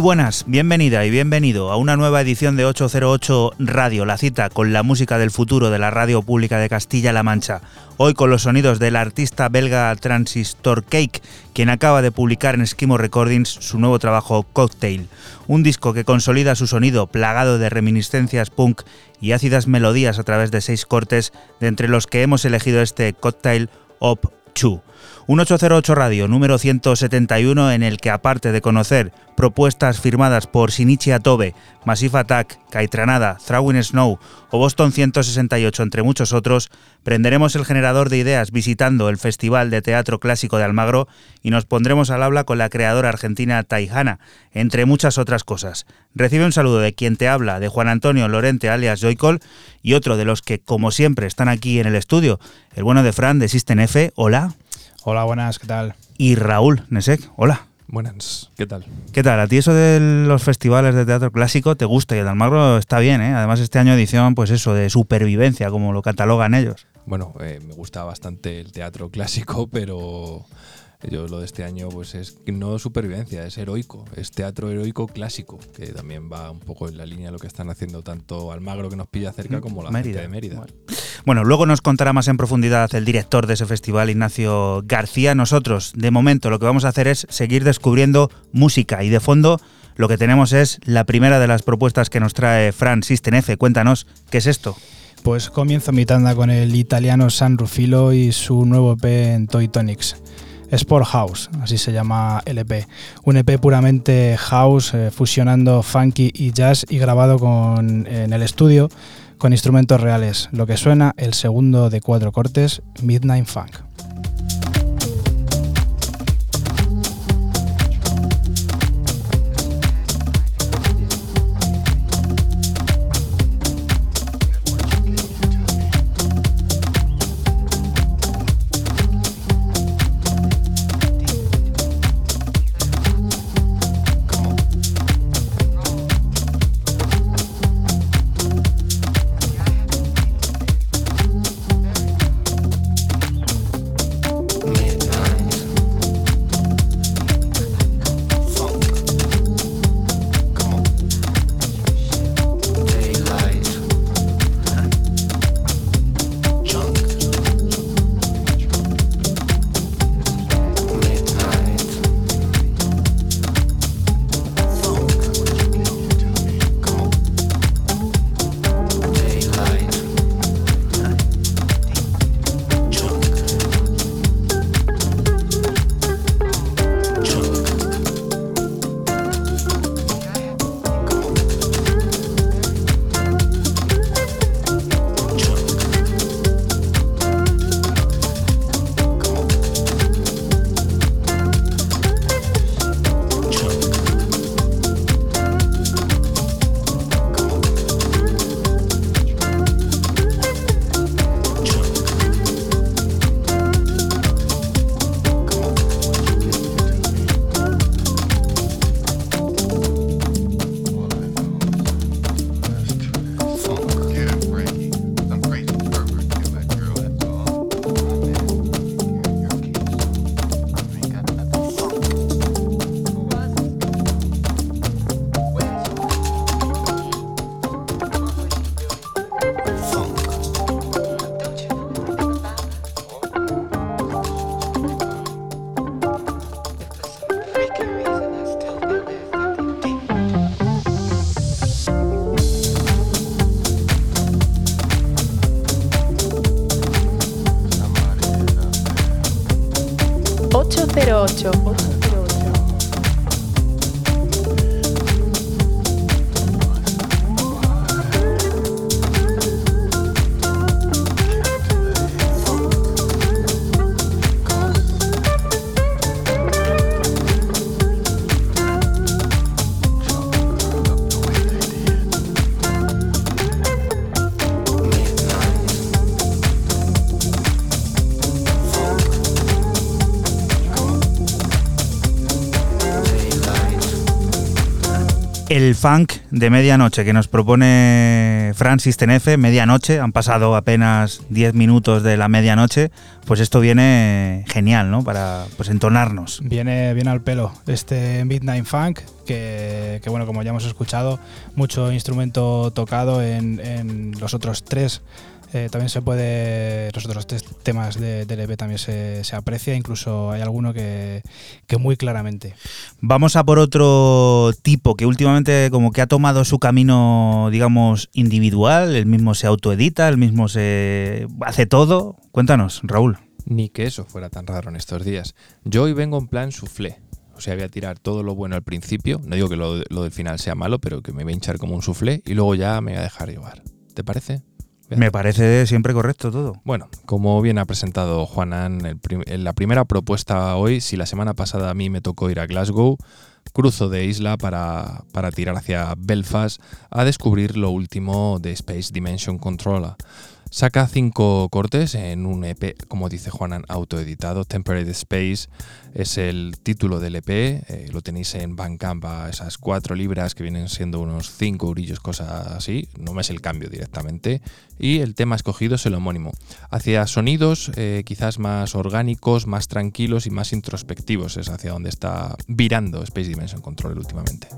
Buenas, bienvenida y bienvenido a una nueva edición de 808 Radio, la cita con la música del futuro de la radio pública de Castilla-La Mancha. Hoy con los sonidos del artista belga Transistor Cake, quien acaba de publicar en Esquimo Recordings su nuevo trabajo Cocktail, un disco que consolida su sonido plagado de reminiscencias punk y ácidas melodías a través de seis cortes, de entre los que hemos elegido este Cocktail Op 2 un 808 Radio número 171 en el que aparte de conocer propuestas firmadas por Shinichi Atobe, Massive Attack, Kaitranada, Throwing Snow o Boston 168, entre muchos otros, prenderemos el generador de ideas visitando el Festival de Teatro Clásico de Almagro y nos pondremos al habla con la creadora argentina Taijana, entre muchas otras cosas. Recibe un saludo de quien te habla, de Juan Antonio Lorente alias Joycol, y otro de los que, como siempre, están aquí en el estudio, el bueno de Fran de System. Hola. Hola, buenas, ¿qué tal? Y Raúl Nesek. Hola. Buenas, ¿qué tal? ¿Qué tal? ¿A ti eso de los festivales de teatro clásico te gusta? Y el de Almagro está bien, ¿eh? Además este año edición, pues eso, de supervivencia, como lo catalogan ellos. Bueno, eh, me gusta bastante el teatro clásico, pero yo lo de este año pues es no supervivencia, es heroico, es teatro heroico clásico, que también va un poco en la línea de lo que están haciendo tanto Almagro que nos pilla cerca mm, como la Mérida. de Mérida. Bueno. luego nos contará más en profundidad el director de ese festival, Ignacio García. Nosotros, de momento, lo que vamos a hacer es seguir descubriendo música y de fondo lo que tenemos es la primera de las propuestas que nos trae Fran Sistenefe. Cuéntanos, ¿qué es esto? Pues comienzo mi tanda con el italiano San Rufilo y su nuevo EP en Toy Tonics. Sport House, así se llama el EP. Un EP puramente house, eh, fusionando funky y jazz y grabado con, en el estudio con instrumentos reales. Lo que suena el segundo de cuatro cortes, Midnight Funk. El funk de medianoche que nos propone Francis Tenefe, medianoche, han pasado apenas 10 minutos de la medianoche, pues esto viene genial, ¿no? Para pues entonarnos. Viene, bien al pelo este Midnight Funk, que, bueno, como ya hemos escuchado, mucho instrumento tocado en, en los otros tres eh, también se puede, los otros temas de, del EP también se, aprecia, incluso hay alguno que, que, muy claramente. Vamos a por otro tipo que últimamente como que ha tomado su camino, digamos, individual, el mismo se autoedita, el mismo se hace todo. Cuéntanos, Raúl. Ni que eso fuera tan raro en estos días. Yo hoy vengo en plan soufflé. O sea, voy a tirar todo lo bueno al principio. No digo que lo, del final sea malo, pero que me voy a hinchar como un soufflé y luego ya me voy a dejar llevar. ¿Te parece? Me parece siempre correcto todo. Bueno, como bien ha presentado Juanan, en la primera propuesta hoy, si la semana pasada a mí me tocó ir a Glasgow, cruzo de isla para, para tirar hacia Belfast a descubrir lo último de Space Dimension Controller. Saca cinco cortes en un EP, como dice Juanan, autoeditado. Temperate Space es el título del EP. Eh, lo tenéis en Bandcamp a esas cuatro libras que vienen siendo unos cinco eurillos, cosas así. No me es el cambio directamente. Y el tema escogido es el homónimo. Hacia sonidos eh, quizás más orgánicos, más tranquilos y más introspectivos. Es hacia donde está virando Space Dimension Control últimamente.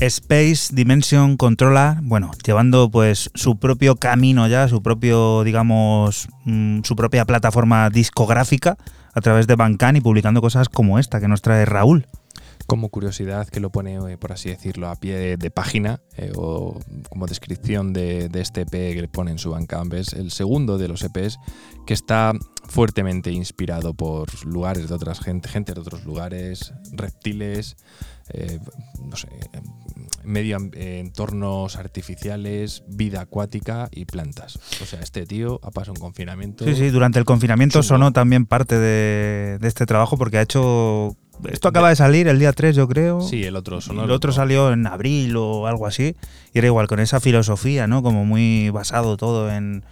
Space Dimension Controller, bueno, llevando pues su propio camino ya, su propio, digamos, mm, su propia plataforma discográfica a través de Bandcamp y publicando cosas como esta que nos trae Raúl. Como curiosidad que lo pone, eh, por así decirlo, a pie de, página eh, o como descripción de, este EP que le pone en su Bandcamp, es el segundo de los EPs que está fuertemente inspirado por lugares de otras gente, gente de otros lugares, reptiles, eh, no sé, medio entornos artificiales, vida acuática y plantas. O sea, este tío ha pasado un confinamiento. Sí, sí, durante el confinamiento sonó también parte de, este trabajo porque ha hecho Esto acaba de salir el día 3, yo creo. Sí, el otro sonó. El otro salió en abril o algo así. Y era igual, con esa filosofía, ¿no? Como muy basado todo en.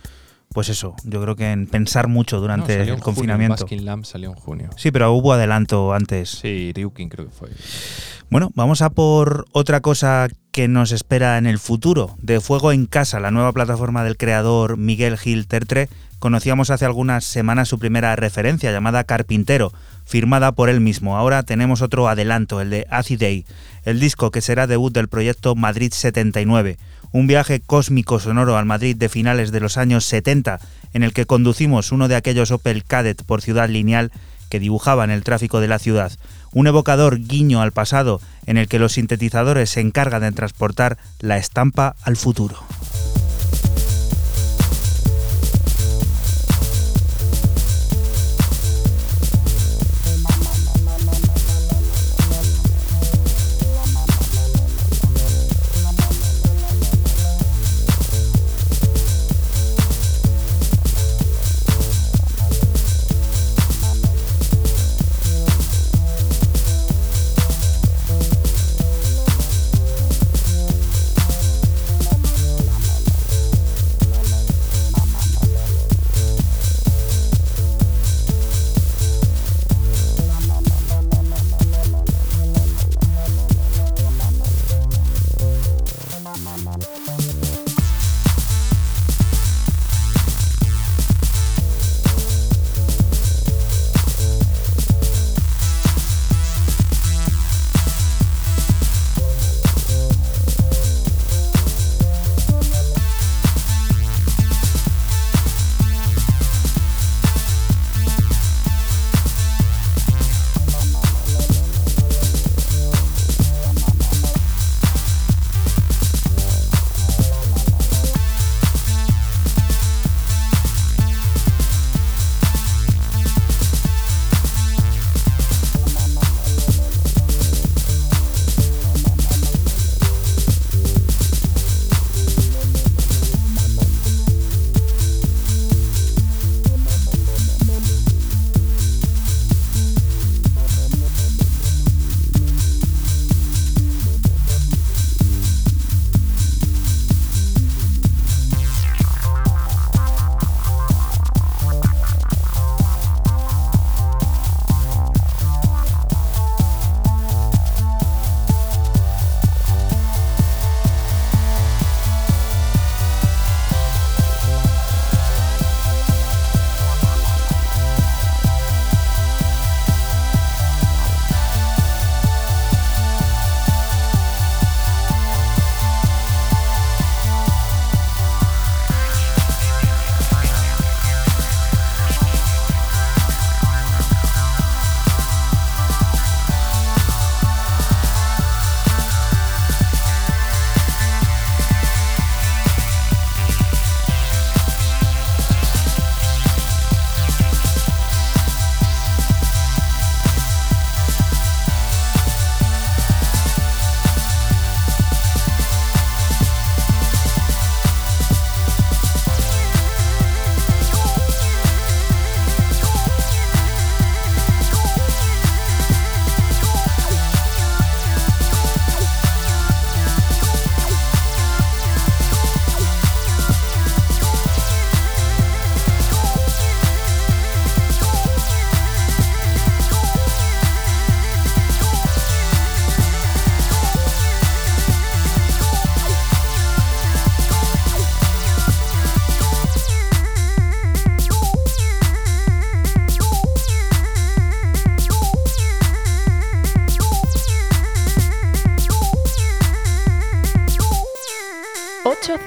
Pues eso, yo creo que en pensar mucho durante No, salió el en junio, confinamiento. Baskin Lamb salió en junio. Sí, pero hubo adelanto antes. Sí, Ryukin creo que fue. Bueno, vamos a por otra cosa que nos espera en el futuro. De Fuego en Casa, la nueva plataforma del creador Miguel Gil Tertre, conocíamos hace algunas semanas su primera referencia llamada Carpintero, firmada por él mismo. Ahora tenemos otro adelanto, el de Acid Day, el disco que será debut del proyecto Madrid 79, un viaje cósmico sonoro al Madrid de finales de los años 70, en el que conducimos uno de aquellos Opel Kadett por ciudad lineal que dibujaban el tráfico de la ciudad, un evocador guiño al pasado en el que los sintetizadores se encargan de transportar la estampa al futuro.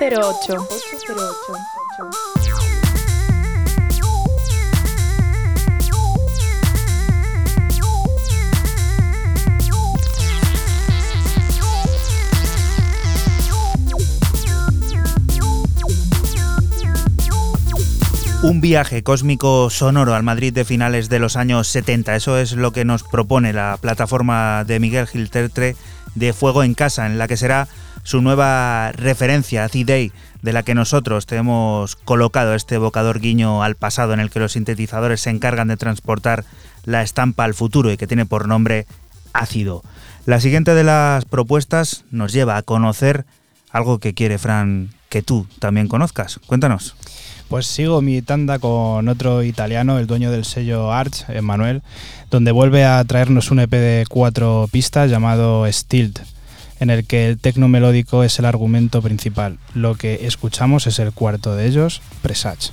Ocho cero ocho. Un viaje cósmico sonoro al Madrid de finales de los años 70. Eso es lo que nos propone la plataforma de Miguel Gil Tertre de Fuego en Casa, en la que será su nueva referencia, C-Day, de la que nosotros te hemos colocado este evocador guiño al pasado en el que los sintetizadores se encargan de transportar la estampa al futuro y que tiene por nombre Ácido. La siguiente de las propuestas nos lleva a conocer algo que quiere Fran que tú también conozcas. Cuéntanos. Pues sigo mi tanda con otro italiano, el dueño del sello Arch, Emanuel, donde vuelve a traernos un EP de cuatro pistas llamado Stilled, en el que el tecno melódico es el argumento principal. Lo que escuchamos es el cuarto de ellos, Presage.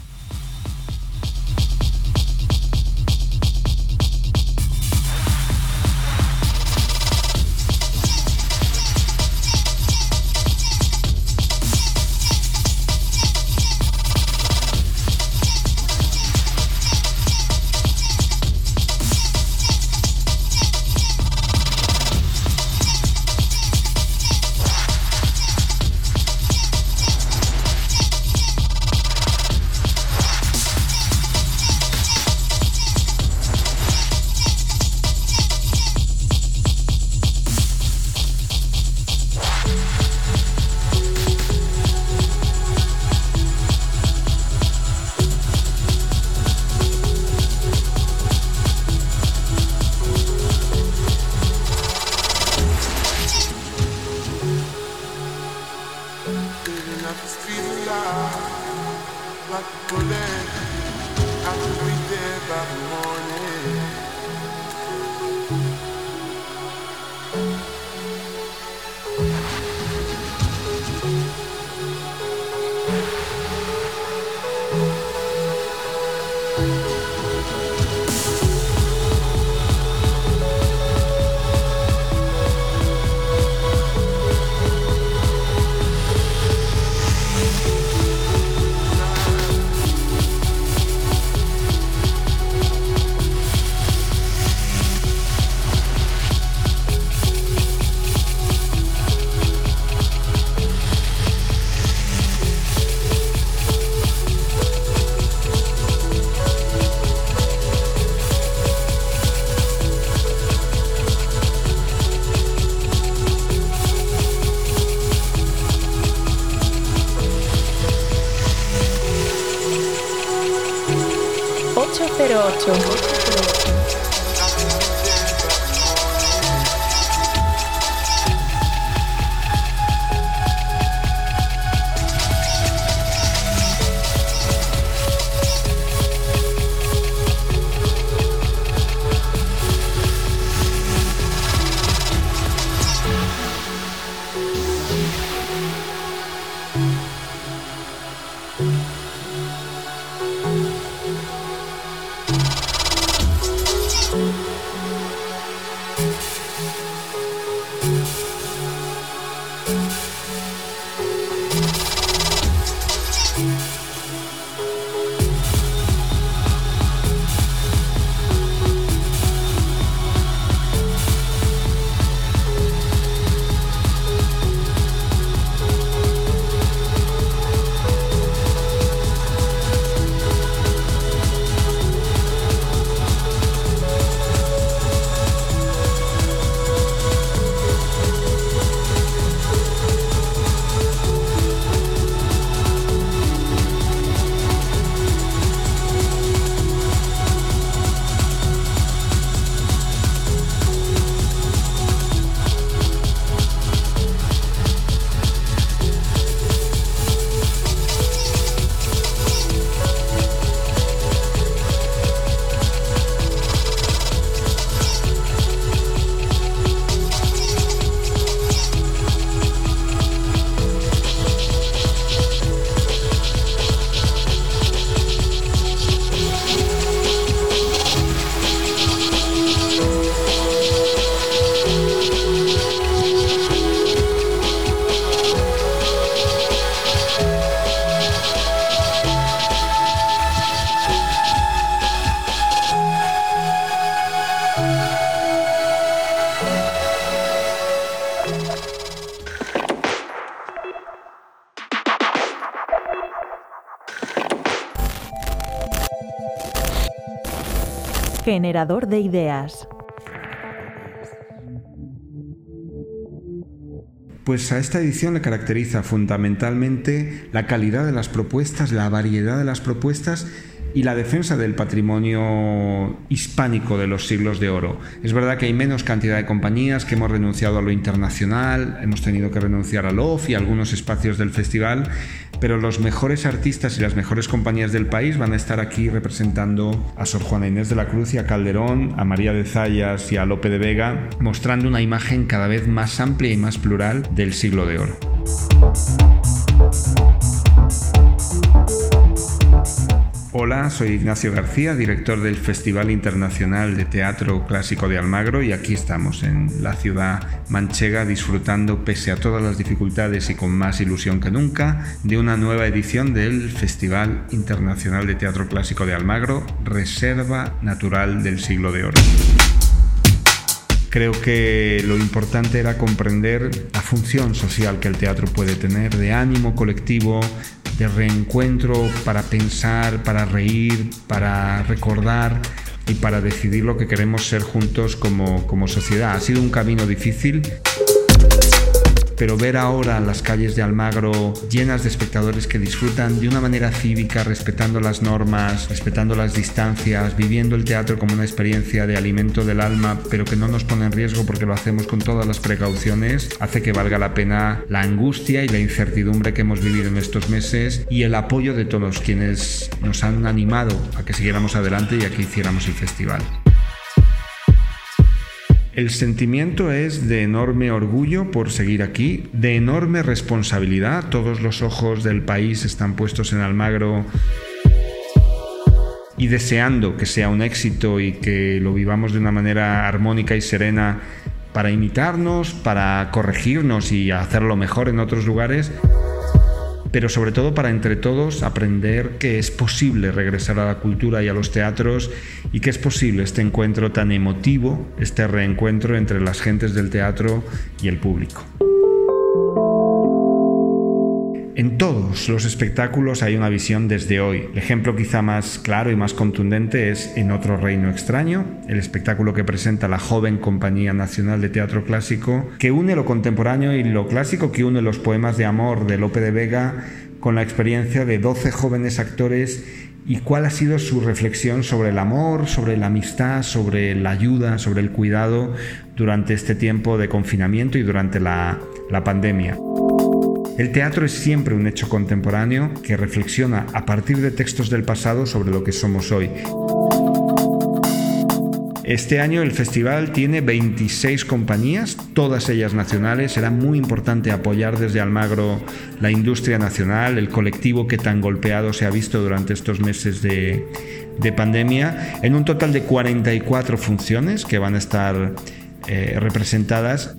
808. Generador de ideas. Pues a esta edición le caracteriza fundamentalmente la calidad de las propuestas, la variedad de las propuestas y la defensa del patrimonio hispánico de los siglos de oro. Es verdad que hay menos cantidad de compañías, que hemos renunciado a lo internacional, hemos tenido que renunciar al OFF y a algunos espacios del festival, pero los mejores artistas y las mejores compañías del país van a estar aquí representando a Sor Juana Inés de la Cruz y a Calderón, a María de Zayas y a Lope de Vega, mostrando una imagen cada vez más amplia y más plural del siglo de oro. Soy Ignacio García, director del Festival Internacional de Teatro Clásico de Almagro y aquí estamos en la ciudad manchega disfrutando, pese a todas las dificultades y con más ilusión que nunca, de una nueva edición del Festival Internacional de Teatro Clásico de Almagro, Reserva Natural del Siglo de Oro. Creo que lo importante era comprender la función social que el teatro puede tener, de ánimo colectivo, de reencuentro para pensar, para reír, para recordar y para decidir lo que queremos ser juntos como, como sociedad. Ha sido un camino difícil pero ver ahora las calles de Almagro llenas de espectadores que disfrutan de una manera cívica, respetando las normas, respetando las distancias, viviendo el teatro como una experiencia de alimento del alma, pero que no nos pone en riesgo porque lo hacemos con todas las precauciones, hace que valga la pena la angustia y la incertidumbre que hemos vivido en estos meses y el apoyo de todos quienes nos han animado a que siguiéramos adelante y a que hiciéramos el festival. El sentimiento es de enorme orgullo por seguir aquí, de enorme responsabilidad. Todos los ojos del país están puestos en Almagro y deseando que sea un éxito y que lo vivamos de una manera armónica y serena para imitarnos, para corregirnos y hacerlo mejor en otros lugares pero sobre todo para entre todos aprender que es posible regresar a la cultura y a los teatros y que es posible este encuentro tan emotivo, este reencuentro entre las gentes del teatro y el público. En todos los espectáculos hay una visión desde hoy. El ejemplo quizá más claro y más contundente es En otro reino extraño, el espectáculo que presenta la joven Compañía Nacional de Teatro Clásico, que une lo contemporáneo y lo clásico, que une los poemas de amor de Lope de Vega con la experiencia de 12 jóvenes actores y cuál ha sido su reflexión sobre el amor, sobre la amistad, sobre la ayuda, sobre el cuidado durante este tiempo de confinamiento y durante la, la pandemia. El teatro es siempre un hecho contemporáneo que reflexiona a partir de textos del pasado sobre lo que somos hoy. Este año el festival tiene 26 compañías, todas ellas nacionales. Será muy importante apoyar desde Almagro la industria nacional, el colectivo que tan golpeado se ha visto durante estos meses de, pandemia, en un total de 44 funciones que van a estar eh, representadas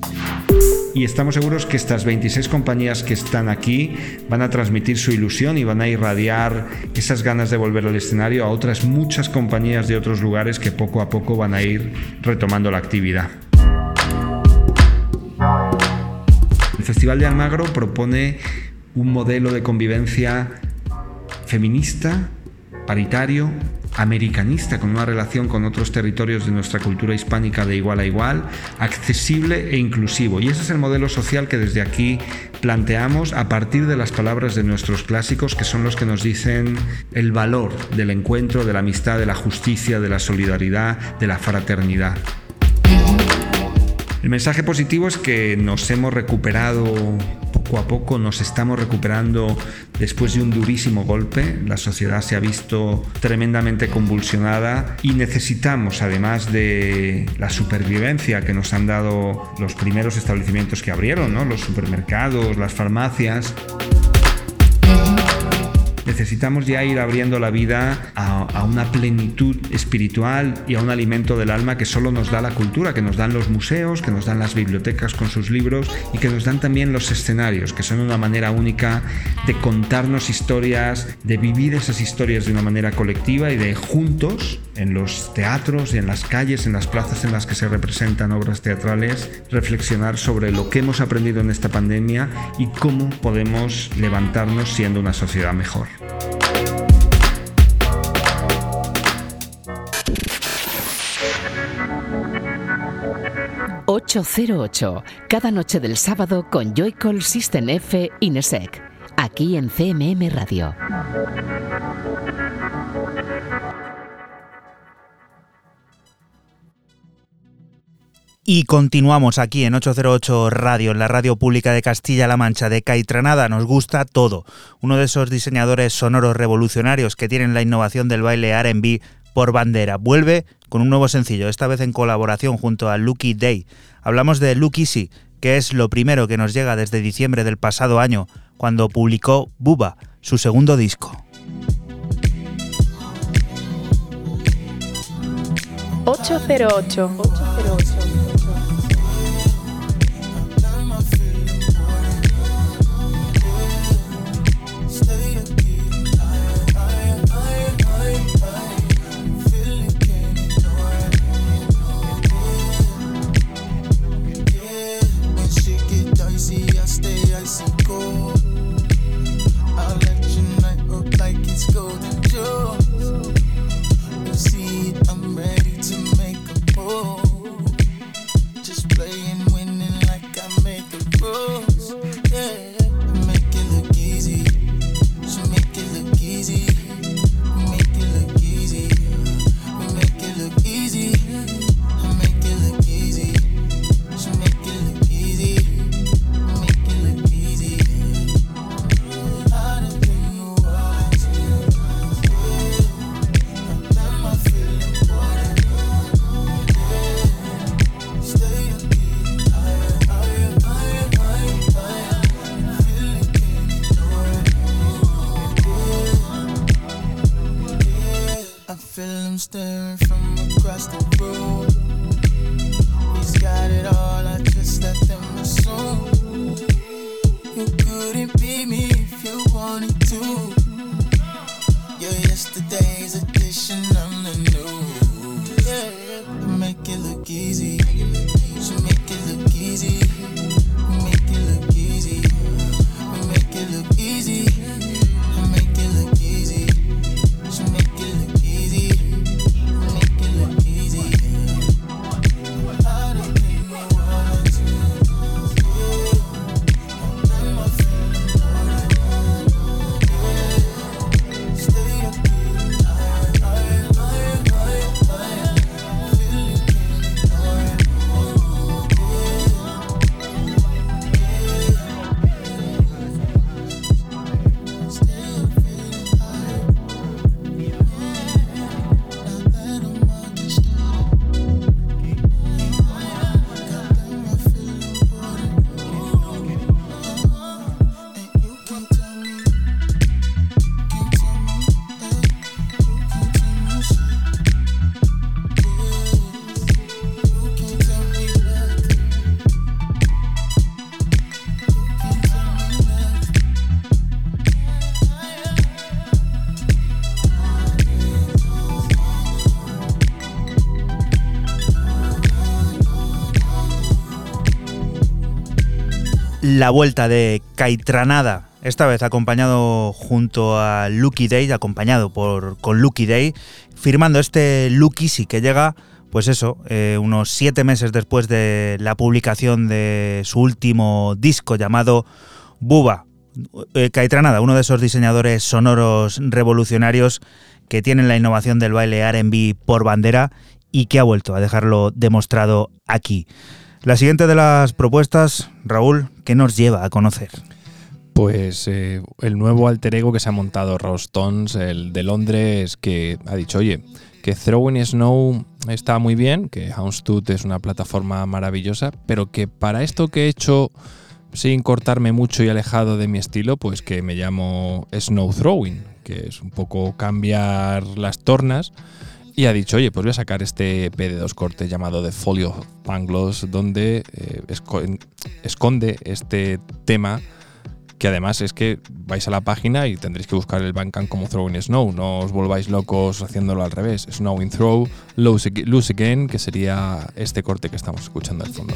y estamos seguros que estas 26 compañías que están aquí van a transmitir su ilusión y van a irradiar esas ganas de volver al escenario a otras muchas compañías de otros lugares que poco a poco van a ir retomando la actividad. El Festival de Almagro propone un modelo de convivencia feminista, paritario, americanista, con una relación con otros territorios de nuestra cultura hispánica de igual a igual, accesible e inclusivo. Y ese es el modelo social que desde aquí planteamos a partir de las palabras de nuestros clásicos, que son los que nos dicen el valor del encuentro, de la amistad, de la justicia, de la solidaridad, de la fraternidad. El mensaje positivo es que nos hemos recuperado poco a poco, nos estamos recuperando después de un durísimo golpe. La sociedad se ha visto tremendamente convulsionada y necesitamos, además de la supervivencia que nos han dado los primeros establecimientos que abrieron, los supermercados, las farmacias, necesitamos ya ir abriendo la vida a, una plenitud espiritual y a un alimento del alma que solo nos da la cultura, que nos dan los museos, que nos dan las bibliotecas con sus libros y que nos dan también los escenarios, que son una manera única de contarnos historias, de vivir esas historias de una manera colectiva y de juntos en los teatros y en las calles, en las plazas en las que se representan obras teatrales, reflexionar sobre lo que hemos aprendido en esta pandemia y cómo podemos levantarnos siendo una sociedad mejor. 808, cada noche del sábado con Joycall System F Inesec, aquí en CMM Radio. Y continuamos aquí en 808 Radio, en la radio pública de Castilla-La Mancha de Caitranada. Nos gusta todo. Uno de esos diseñadores sonoros revolucionarios que tienen la innovación del baile RB por bandera. Vuelve con un nuevo sencillo, esta vez en colaboración junto a Lucky Day. Hablamos de Lucky Easy, que es lo primero que nos llega desde diciembre del pasado año, cuando publicó Buba, su segundo disco. 808. 808. school to do. Staring from across the room. He's got it all, I just let them la vuelta de Caitranada, esta vez acompañado junto a Lucky Day, acompañado por, con Lucky Day, firmando este Lucky sí que llega, pues eso, eh, unos siete meses después de la publicación de su último disco llamado Buba. Eh, uno de esos diseñadores sonoros revolucionarios que tienen la innovación del baile RB por bandera y que ha vuelto a dejarlo demostrado aquí. La siguiente de las propuestas, Raúl, ¿qué nos lleva a conocer? Pues eh, el nuevo alter ego que se ha montado Stones, el de Londres, que ha dicho, oye, que Throwing Snow está muy bien, que Houndstooth es una plataforma maravillosa, pero que para esto que he hecho sin cortarme mucho y alejado de mi estilo, pues que me llamo Snow Throwing, que es un poco cambiar las tornas y ha dicho, oye, pues voy a sacar este EP de dos cortes llamado The Folio Pangloss, donde eh, esconde este tema que además es que vais a la página y tendréis que buscar el Bandcamp como Throwing Snow, no os volváis locos haciéndolo al revés. Snow in Throw, Lose Again, que sería este corte que estamos escuchando al fondo.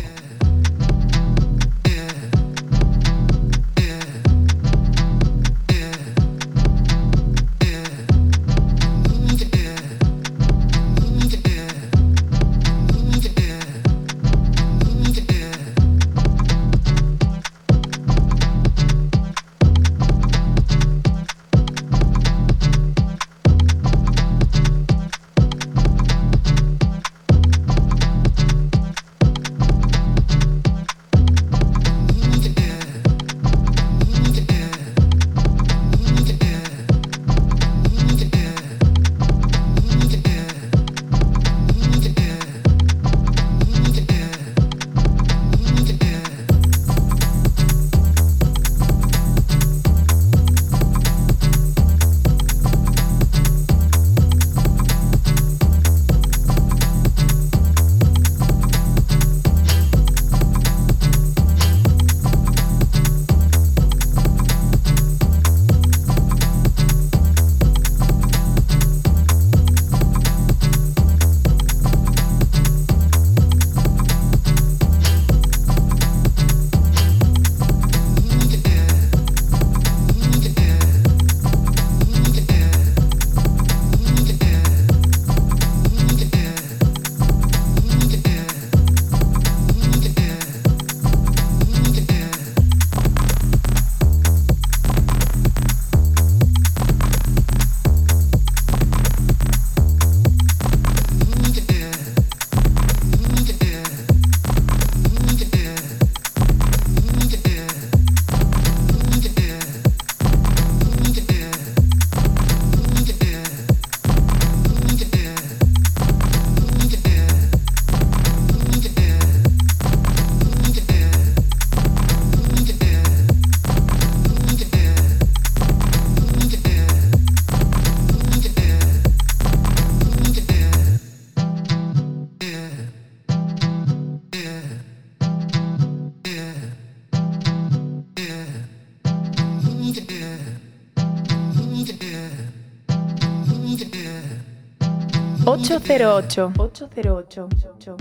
808. 808.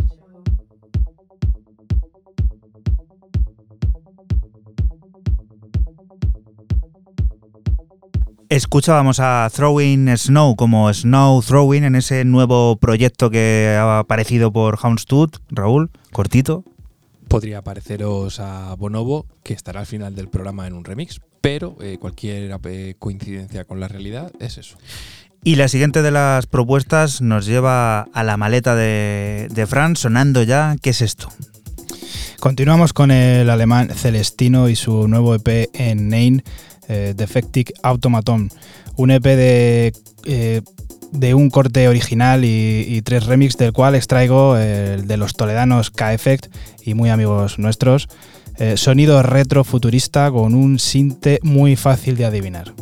Escuchábamos a Throwing Snow como Snow Throwing en ese nuevo proyecto que ha aparecido por Houndstooth. Raúl, cortito. Podría pareceros a Bonobo, que estará al final del programa en un remix, pero eh, cualquier eh, coincidencia con la realidad es eso. Y la siguiente de las propuestas nos lleva a la maleta de, de Fran, sonando ya. ¿Qué es esto? Continuamos con el alemán Celestino y su nuevo EP en Nain eh, Defectic Automaton, un EP de, eh, de un corte original y, tres remix del cual extraigo el de los toledanos K-Effect y muy amigos nuestros, eh, sonido retro futurista con un sinte muy fácil de adivinar.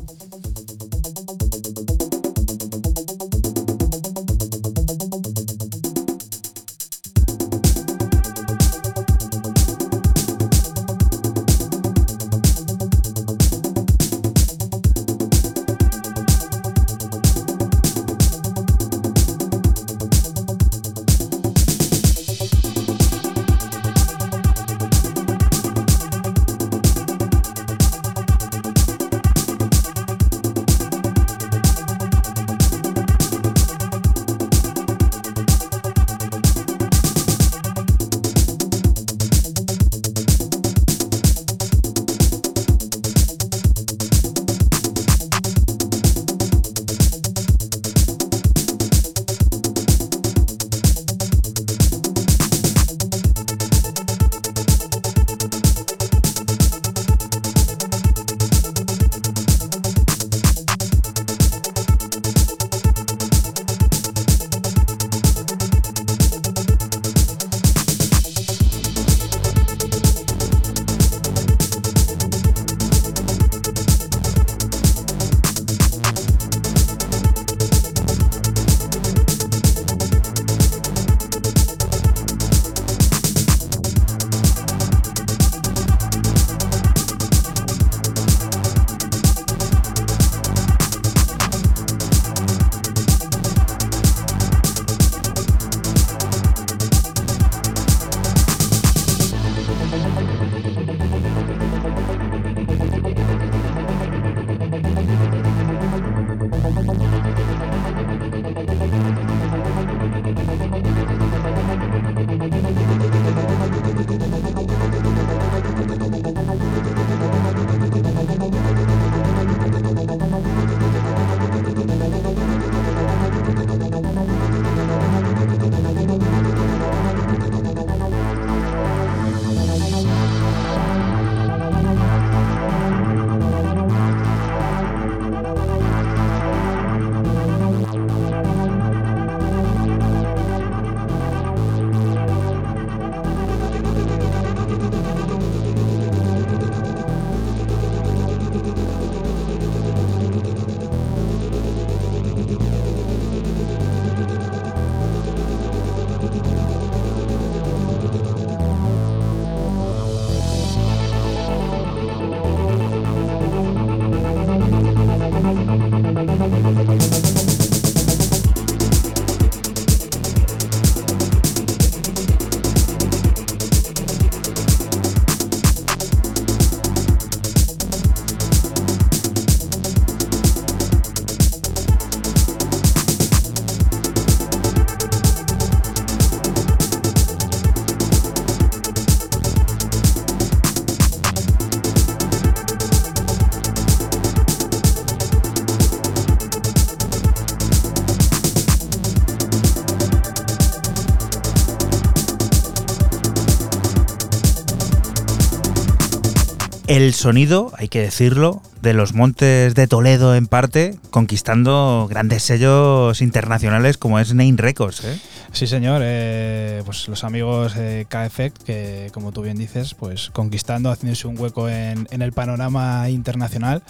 El sonido, hay que decirlo, de los montes de Toledo en parte, conquistando grandes sellos internacionales como es Name Records. ¿eh? Sí, señor. Eh, pues los amigos de K-Effect, que como tú bien dices, pues conquistando, haciéndose un hueco en, el panorama internacional,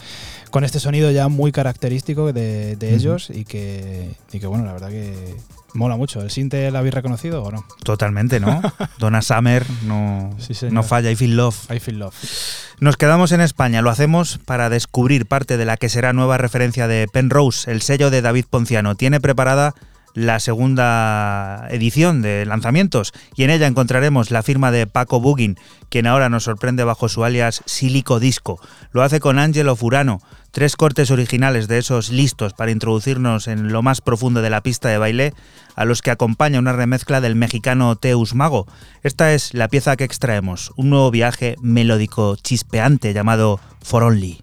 con este sonido ya muy característico de, ellos y que, y que, bueno, la verdad que Mola mucho. ¿El Sinte la habéis reconocido o no? Totalmente, ¿no? Donna Summer no, no falla. I feel love. I feel love. Nos quedamos en España. Lo hacemos para descubrir parte de la que será nueva referencia de Penrose, el sello de David Ponciano. Tiene preparada la segunda edición de lanzamientos y en ella encontraremos la firma de Paco Bugin, quien ahora nos sorprende bajo su alias Silico Disco. Lo hace con Angelo Furano, tres cortes originales de esos listos para introducirnos en lo más profundo de la pista de baile, a los que acompaña una remezcla del mexicano Teus Mago. Esta es la pieza que extraemos, un nuevo viaje melódico chispeante llamado For Only.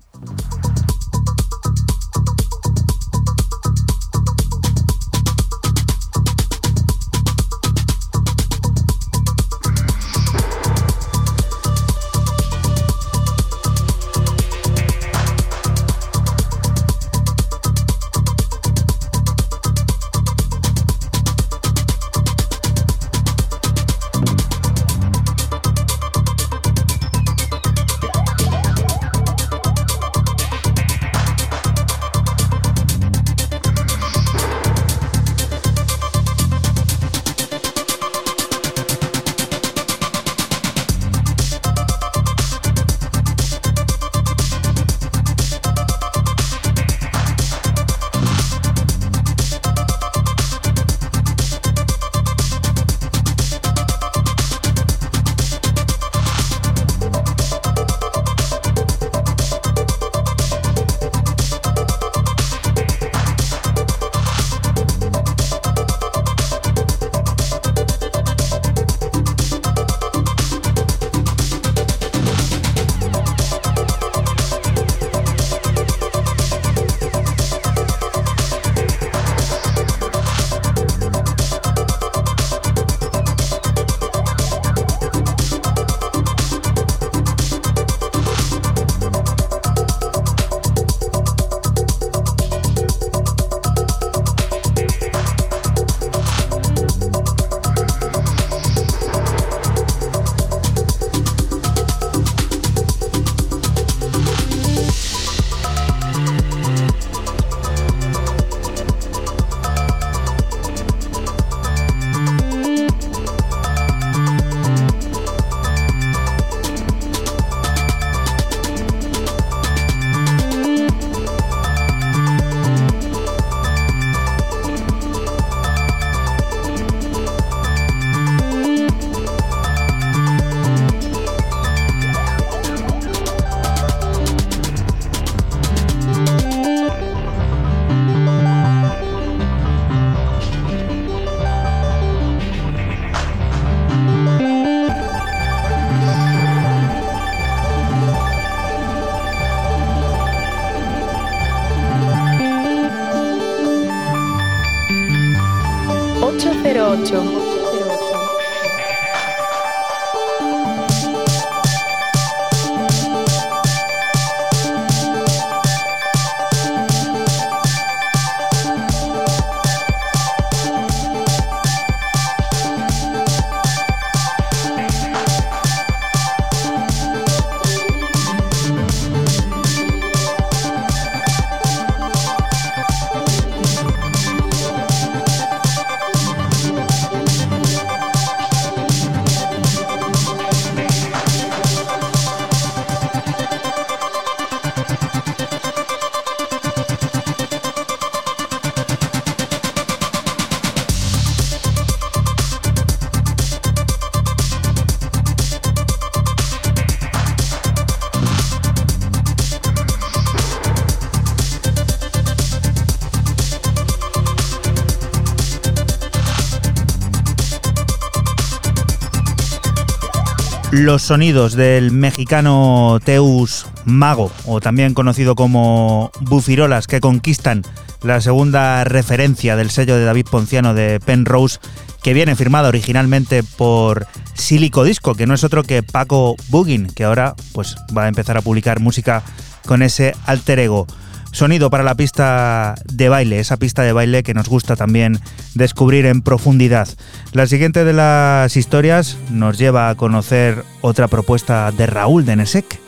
Los sonidos del mexicano Teus Mago, o también conocido como Bufirolas, que conquistan la segunda referencia del sello de David Ponciano de Penrose, que viene firmada originalmente por Silico Disco, que no es otro que Paco Bugin, que ahora pues, va a empezar a publicar música con ese alter ego sonido para la pista de baile, esa pista de baile que nos gusta también descubrir en profundidad. La siguiente de las historias nos lleva a conocer otra propuesta de Raúl de Nesek.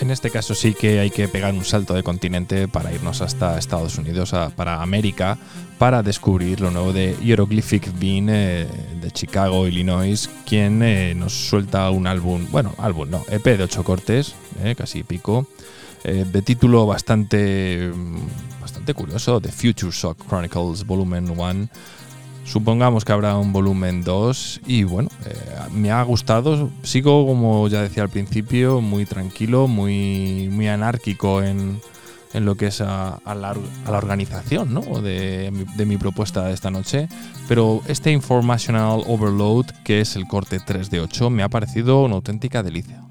En este caso sí que hay que pegar un salto de continente para irnos hasta Estados Unidos, para América, para descubrir lo nuevo de Hieroglyphic Bean eh, de Chicago, Illinois, quien eh, nos suelta un álbum, bueno, álbum no, EP de ocho cortes, eh, casi pico, eh, de título bastante, bastante curioso, The Future Shock Chronicles Volumen 1, Supongamos que habrá un volumen 2 y bueno, eh, me ha gustado. Sigo, como ya decía al principio, muy tranquilo, muy, muy anárquico en, en lo que es a, la, organización ¿no? de, de, mi propuesta de esta noche. Pero este Informational Overload, que es el corte 3 de 8, me ha parecido una auténtica delicia.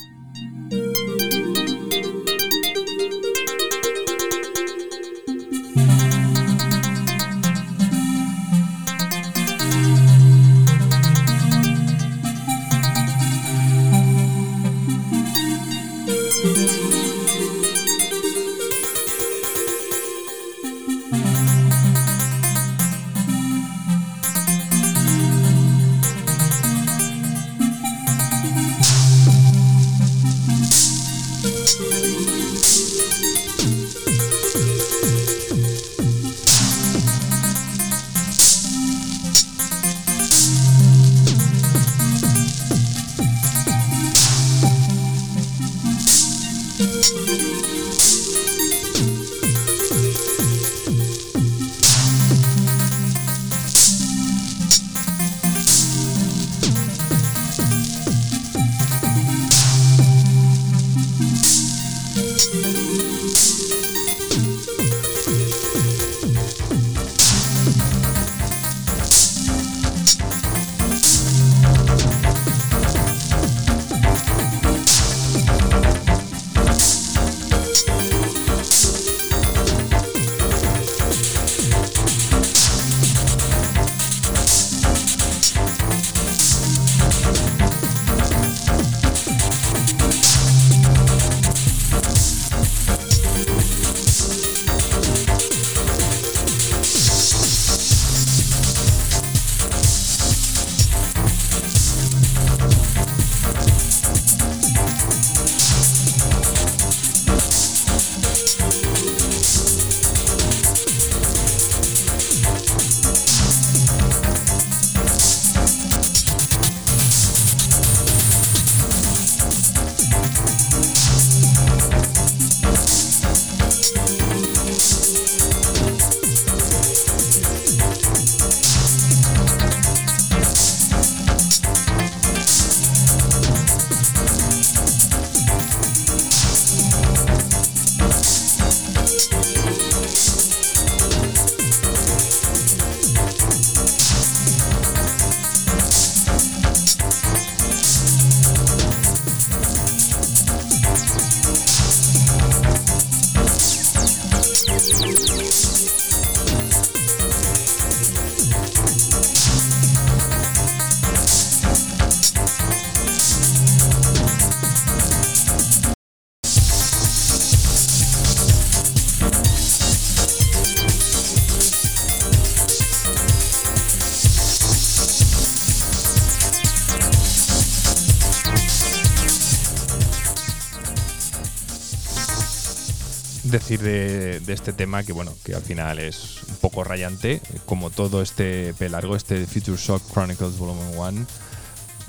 De, este tema que bueno, que al final es un poco rayante, como todo este P largo, este Future Shock Chronicles Volume 1.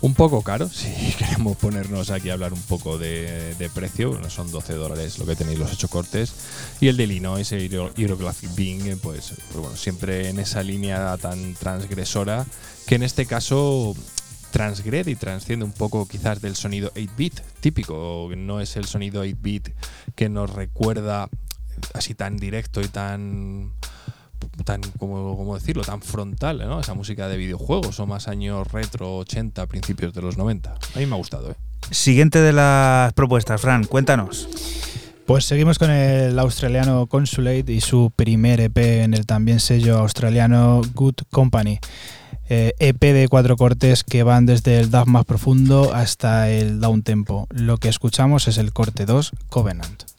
Un poco caro, si queremos ponernos aquí a hablar un poco de, precio, son 12 dólares lo que tenéis los 8 cortes. Y el de Illinois, el Hieroglyphic Bing, pues, pues bueno, siempre en esa línea tan transgresora, que en este caso transgrede y transciende un poco quizás del sonido 8-bit típico, no es el sonido 8-bit que nos recuerda así tan directo y tan tan como, decirlo tan frontal ¿no? esa música de videojuegos o más años retro 80 principios de los 90 a mí me ha gustado ¿eh? siguiente de las propuestas Fran cuéntanos pues seguimos con el australiano Consulate y su primer EP en el también sello australiano Good Company. EP eh, e de cuatro cortes que van desde el DAF más profundo hasta el down tempo. Lo que escuchamos es el corte 2, Covenant.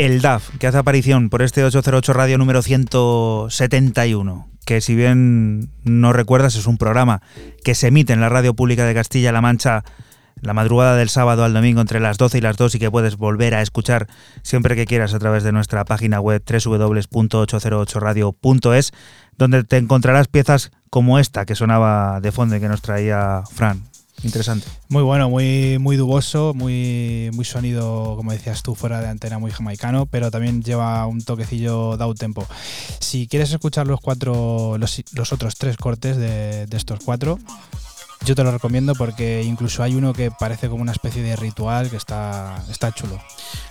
El DAF, que hace aparición por este 808 Radio número 171, que si bien no recuerdas es un programa que se emite en la radio pública de Castilla-La Mancha la madrugada del sábado al domingo entre las 12 y las 2 y que puedes volver a escuchar siempre que quieras a través de nuestra página web www.808radio.es, donde te encontrarás piezas como esta que sonaba de fondo y que nos traía Fran. Interesante. Muy bueno, muy, muy muy, muy sonido, como decías tú, fuera de antena, muy jamaicano, pero también lleva un toquecillo down tempo. Si quieres escuchar los cuatro, los, otros tres cortes de estos cuatro, yo te lo recomiendo porque incluso hay uno que parece como una especie de ritual que está, está chulo.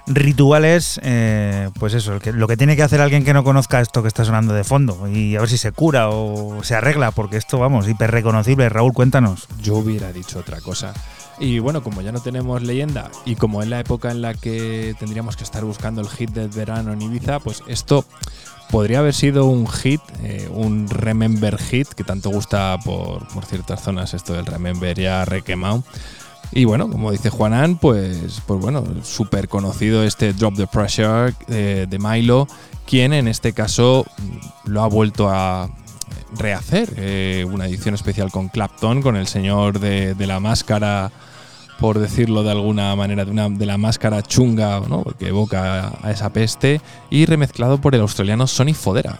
Rituales, eh, pues eso, lo que tiene que hacer alguien que no conozca esto que está sonando de fondo y a ver si se cura o se arregla, porque esto, vamos, hiper reconocible. Raúl, cuéntanos. Yo hubiera dicho otra cosa. Y bueno, como ya no tenemos leyenda y como es la época en la que tendríamos que estar buscando el hit del verano en Ibiza, pues esto podría haber sido un hit, eh, un remember hit, que tanto gusta por, ciertas zonas esto del remember ya requemado. Y bueno, como dice Juanan, pues, pues bueno, súper conocido este Drop the Pressure eh, de Milo, quien en este caso lo ha vuelto a rehacer. Eh, una edición especial con Clapton, con el señor de la máscara por decirlo de alguna manera, de, una, de la máscara chunga, ¿no? que evoca a esa peste, y remezclado por el australiano Sonny Fodera.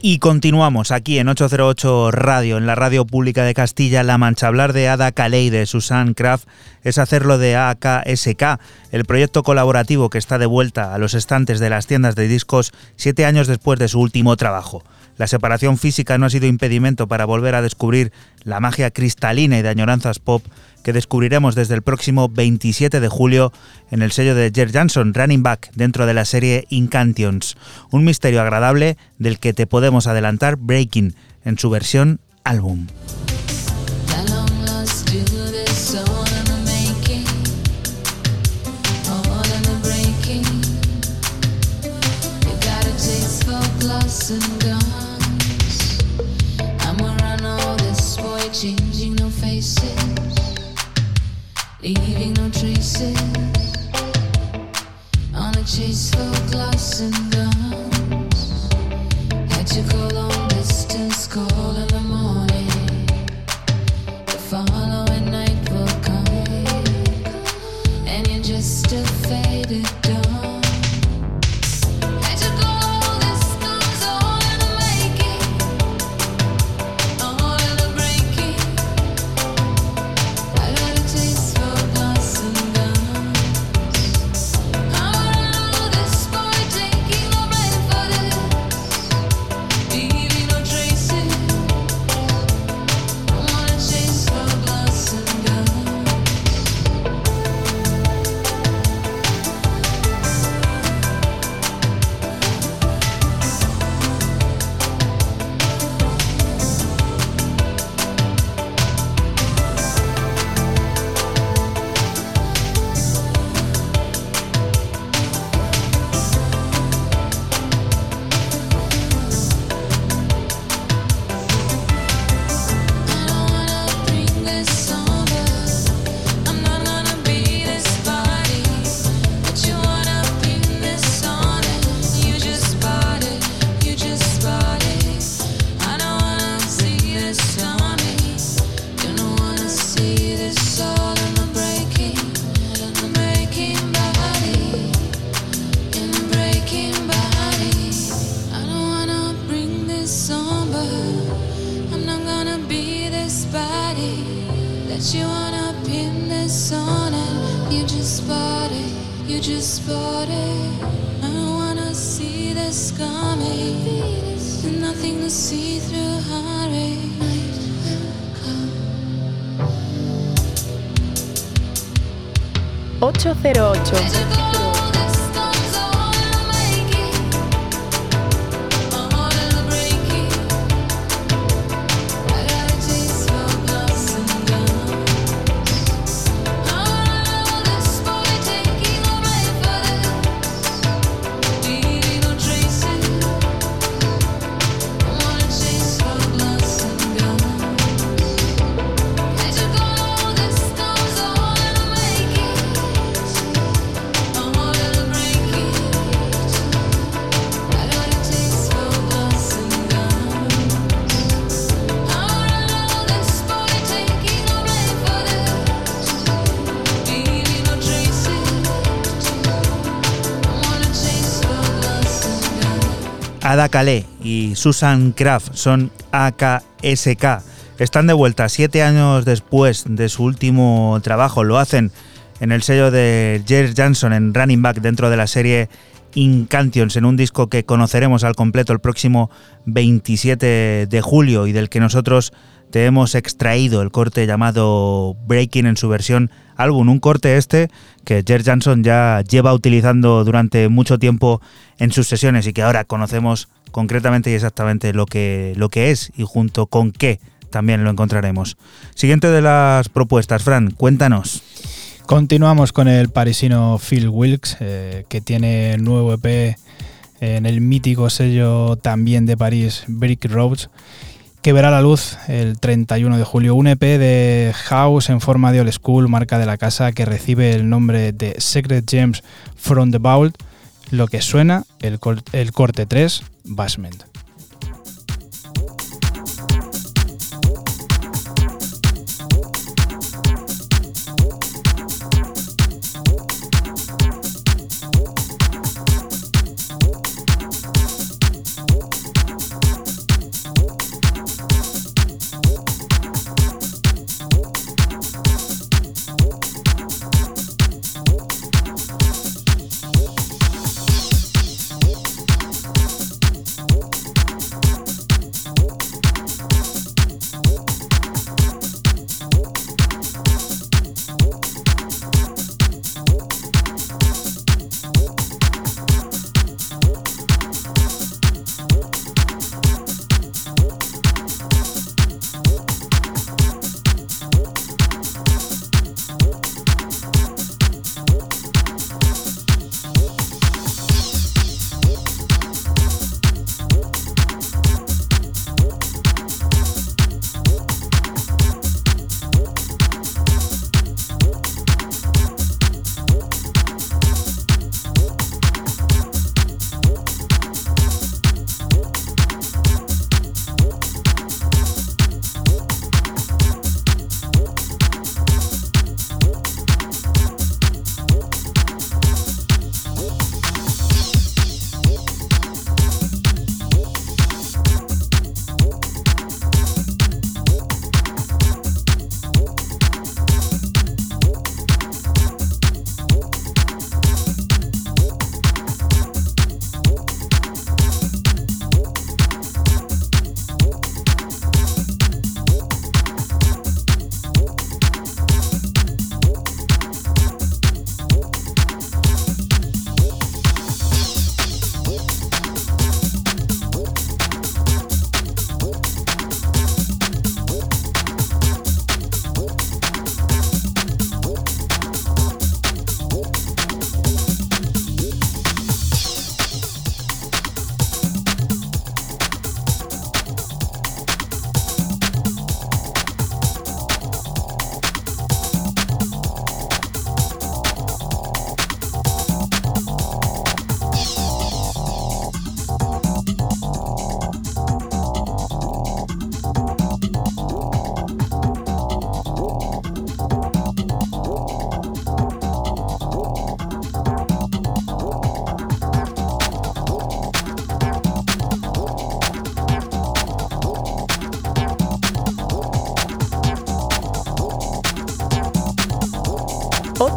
Y continuamos aquí en 808 Radio, en la radio pública de Castilla-La Mancha. Hablar de Ada Caley de Susan Kraft es hacerlo de AKSK, el proyecto colaborativo que está de vuelta a los estantes de las tiendas de discos siete años después de su último trabajo. La separación física no ha sido impedimento para volver a descubrir la magia cristalina y de añoranzas pop que descubriremos desde el próximo 27 de julio en el sello de Jer Jansson, Running Back, dentro de la serie Incantions. Un misterio agradable del que te podemos adelantar Breaking en su versión álbum. Leaving no traces on a chase for glass and guns. Had to go long Ada Calais y Susan Kraft son AKSK. Están de vuelta siete años después de su último trabajo. Lo hacen en el sello de Jerry Johnson en Running Back dentro de la serie Incantions en un disco que conoceremos al completo el próximo 27 de julio y del que nosotros te hemos extraído el corte llamado Breaking en su versión álbum, un corte este que Jer Johnson ya lleva utilizando durante mucho tiempo en sus sesiones y que ahora conocemos concretamente y exactamente lo que, lo que es y junto con qué también lo encontraremos. Siguiente de las propuestas, Fran, cuéntanos. Continuamos con el parisino Phil Wilkes, eh, que tiene nuevo EP en el mítico sello también de París, Brick Roads que verá la luz el 31 de julio. Un EP de House en forma de old school, marca de la casa, que recibe el nombre de Secret Gems from the Vault. Lo que suena, el, el corte 3, Basement.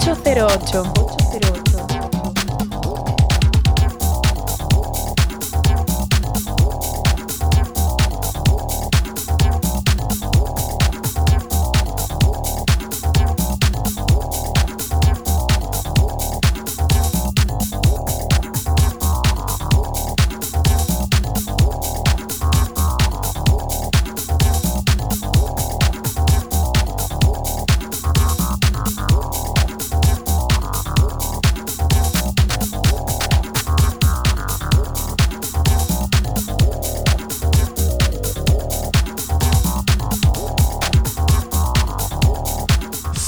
808.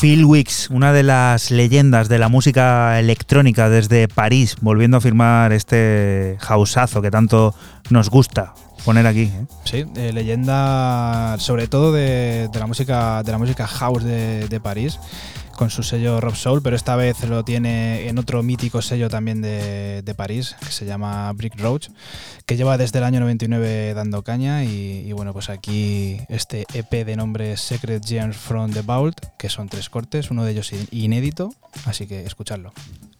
Phil Wicks, una de las leyendas de la música electrónica desde París, volviendo a firmar este houseazo que tanto nos gusta poner aquí. ¿eh? Sí, eh, leyenda sobre todo de, la música de la música house de París con su sello Rob Soul, pero esta vez lo tiene en otro mítico sello también de, de, París, que se llama Brick Roach, que lleva desde el año 99 dando caña y, y, bueno, pues aquí este EP de nombre Secret Gems from the Vault, que son tres cortes, uno de ellos inédito, así que escuchadlo.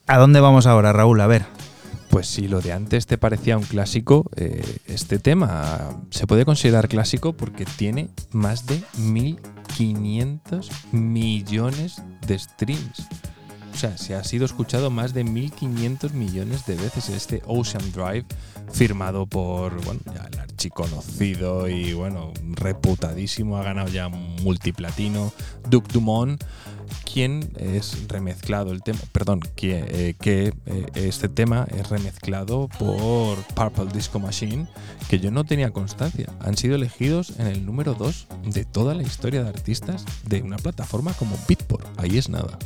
¿A dónde vamos ahora, Raúl? A ver. Pues si lo de antes te parecía un clásico, eh, este tema se puede considerar clásico porque tiene más de 1.500 millones de streams. O sea, se ha sido escuchado más de 1.500 millones de veces este Ocean Drive, firmado por, el archiconocido y, bueno, reputadísimo, ha ganado ya multiplatino, Duke Dumont, quien es remezclado el tema, perdón, que, eh, eh, este tema es remezclado por Purple Disco Machine, que yo no tenía constancia. Han sido elegidos en el número 2 de toda la historia de artistas de una plataforma como Beatport. Ahí es nada.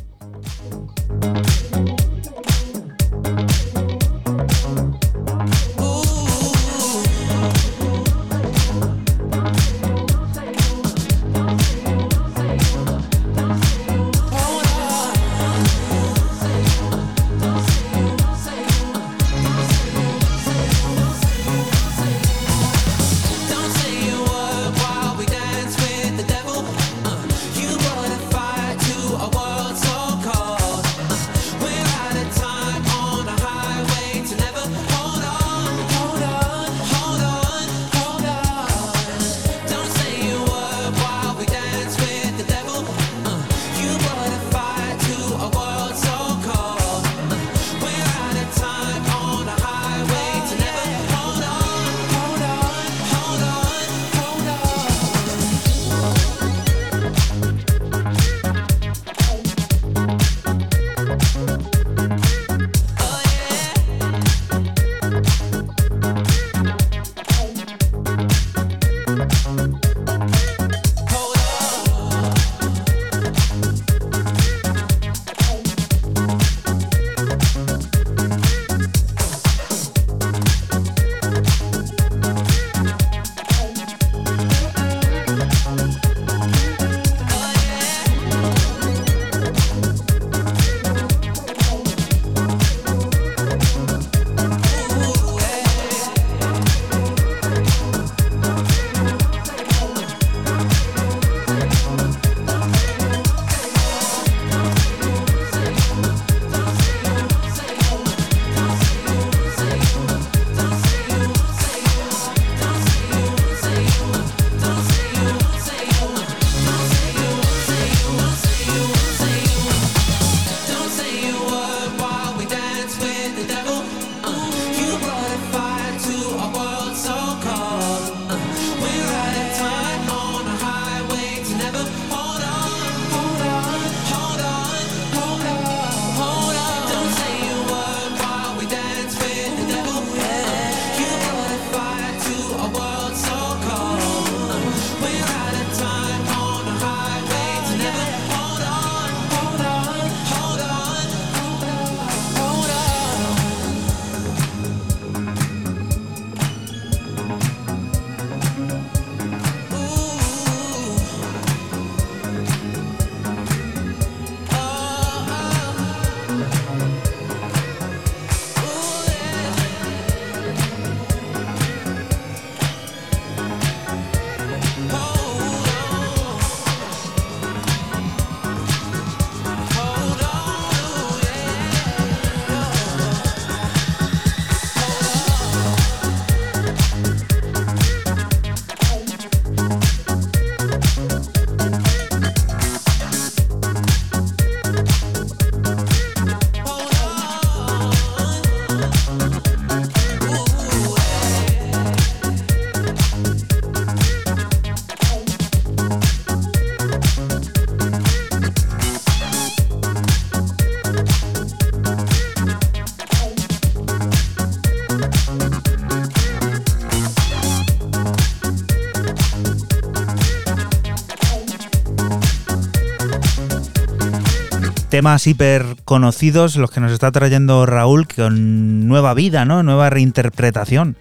Temas hiper conocidos, los que nos está trayendo Raúl, con nueva vida, ¿no? Nueva reinterpretación.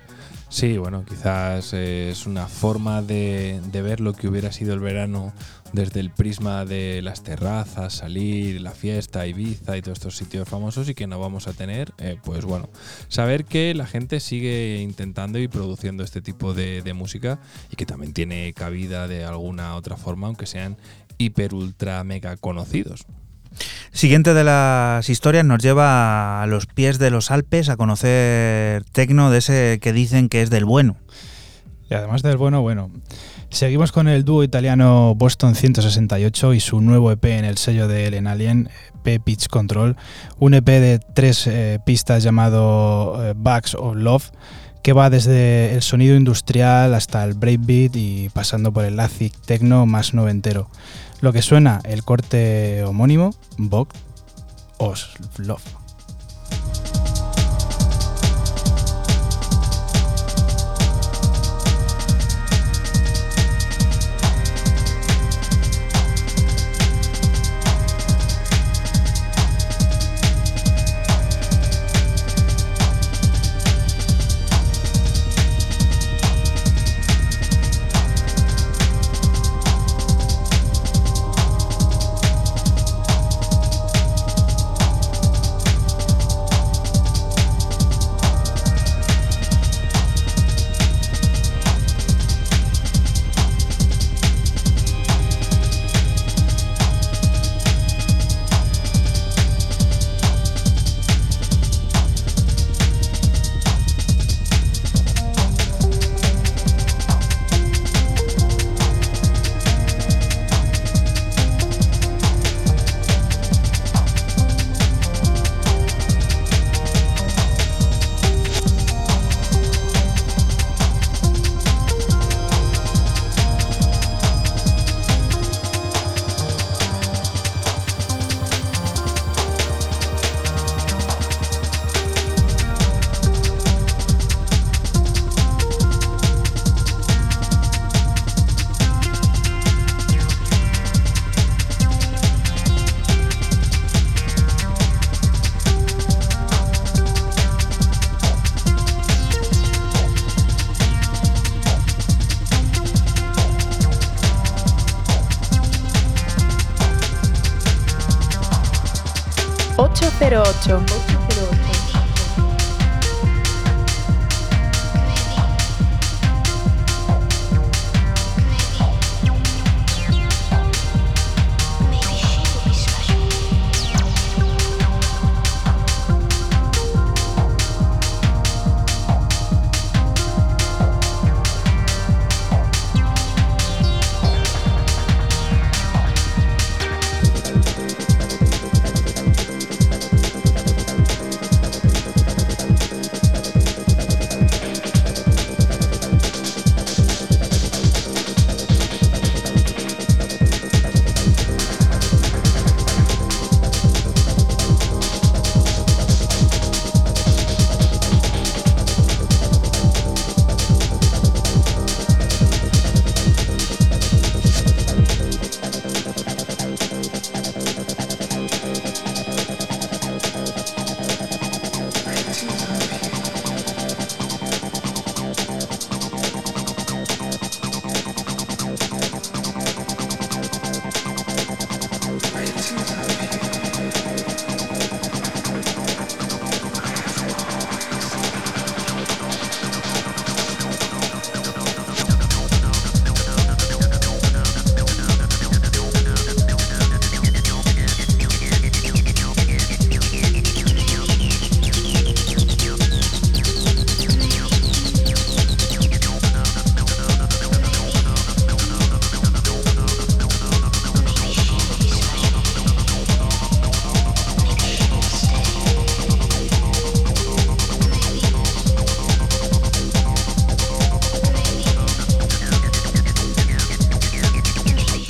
Sí, bueno, quizás es una forma de, ver lo que hubiera sido el verano desde el prisma de las terrazas, salir, la fiesta, Ibiza y todos estos sitios famosos y que no vamos a tener, eh, pues bueno, saber que la gente sigue intentando y produciendo este tipo de, de música y que también tiene cabida de alguna otra forma, aunque sean hiper, ultra, mega conocidos. Siguiente de las historias nos lleva a los pies de los Alpes a conocer tecno de ese que dicen que es del bueno. Y además del bueno, bueno. Seguimos con el dúo italiano Boston 168 y su nuevo EP en el sello de Ellen Alien, EP Pitch Control, un EP de tres eh, pistas llamado eh, Bugs of Love, que va desde el sonido industrial hasta el breakbeat y pasando por el acid techno más noventero. Lo que suena el corte homónimo, Bog Os Love.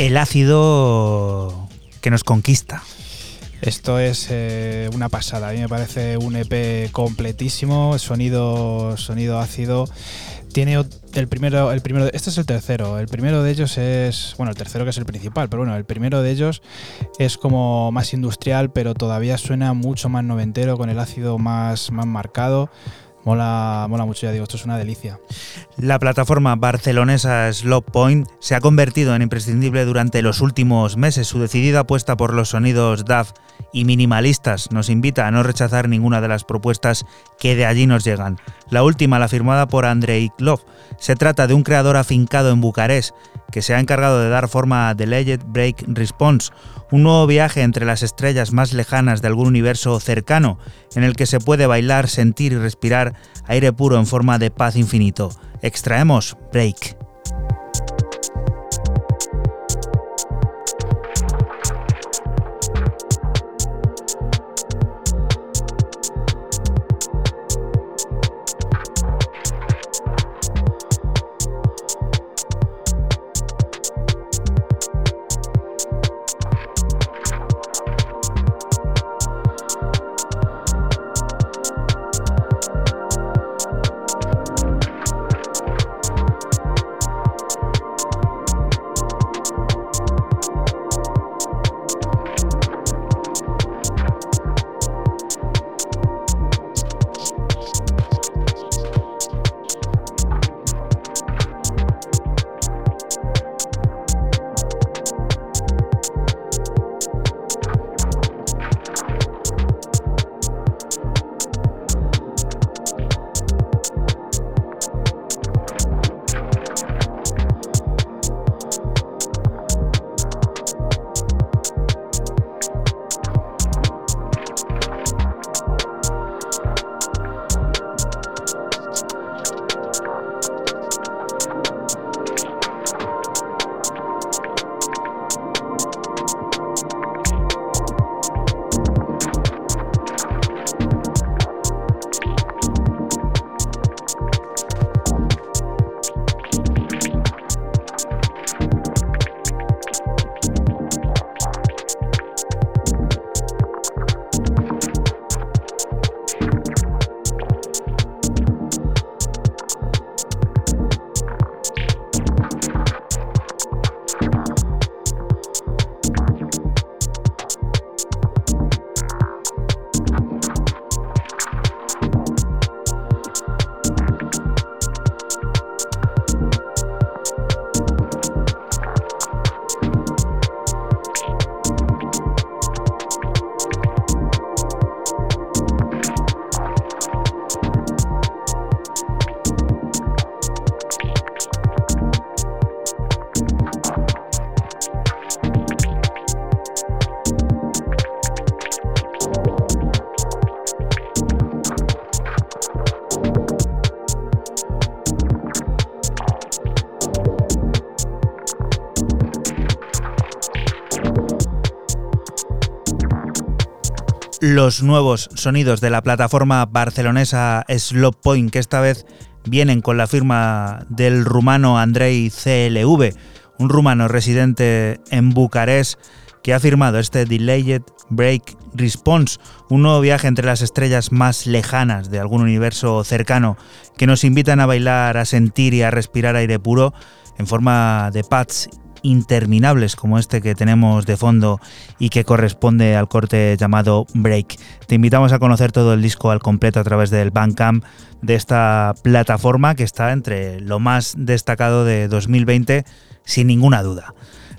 El ácido que nos conquista. Esto es eh, una pasada, a mí me parece un EP completísimo, sonido, sonido ácido tiene el primero, el primero, este es el tercero. El primero de ellos es, bueno, el tercero que es el principal, pero bueno, el primero de ellos es como más industrial, pero todavía suena mucho más noventero, con el ácido más, más marcado. Mola, mola mucho, ya digo, esto es una delicia. La plataforma barcelonesa Slop Point se ha convertido en imprescindible durante los últimos meses. Su decidida apuesta por los sonidos DAF y minimalistas nos invita a no rechazar ninguna de las propuestas que de allí nos llegan. La última, la firmada por Andrei Klov. Se trata de un creador afincado en Bucarest que se ha encargado de dar forma a Delayed Break Response, un nuevo viaje entre las estrellas más lejanas de algún universo cercano, en el que se puede bailar, sentir y respirar aire puro en forma de paz infinito. Extraemos Break. Los nuevos sonidos de la plataforma barcelonesa Slop Point, que esta vez vienen con la firma del rumano Andrei CLV, un rumano residente en Bucarest que ha firmado este Delayed Break Response, un nuevo viaje entre las estrellas más lejanas de algún universo cercano, que nos invitan a bailar, a sentir y a respirar aire puro en forma de pads interminables como este que tenemos de fondo y que corresponde al corte llamado Break. Te invitamos a conocer todo el disco al completo a través del Bandcamp de esta plataforma que está entre lo más destacado de 2020 sin ninguna duda.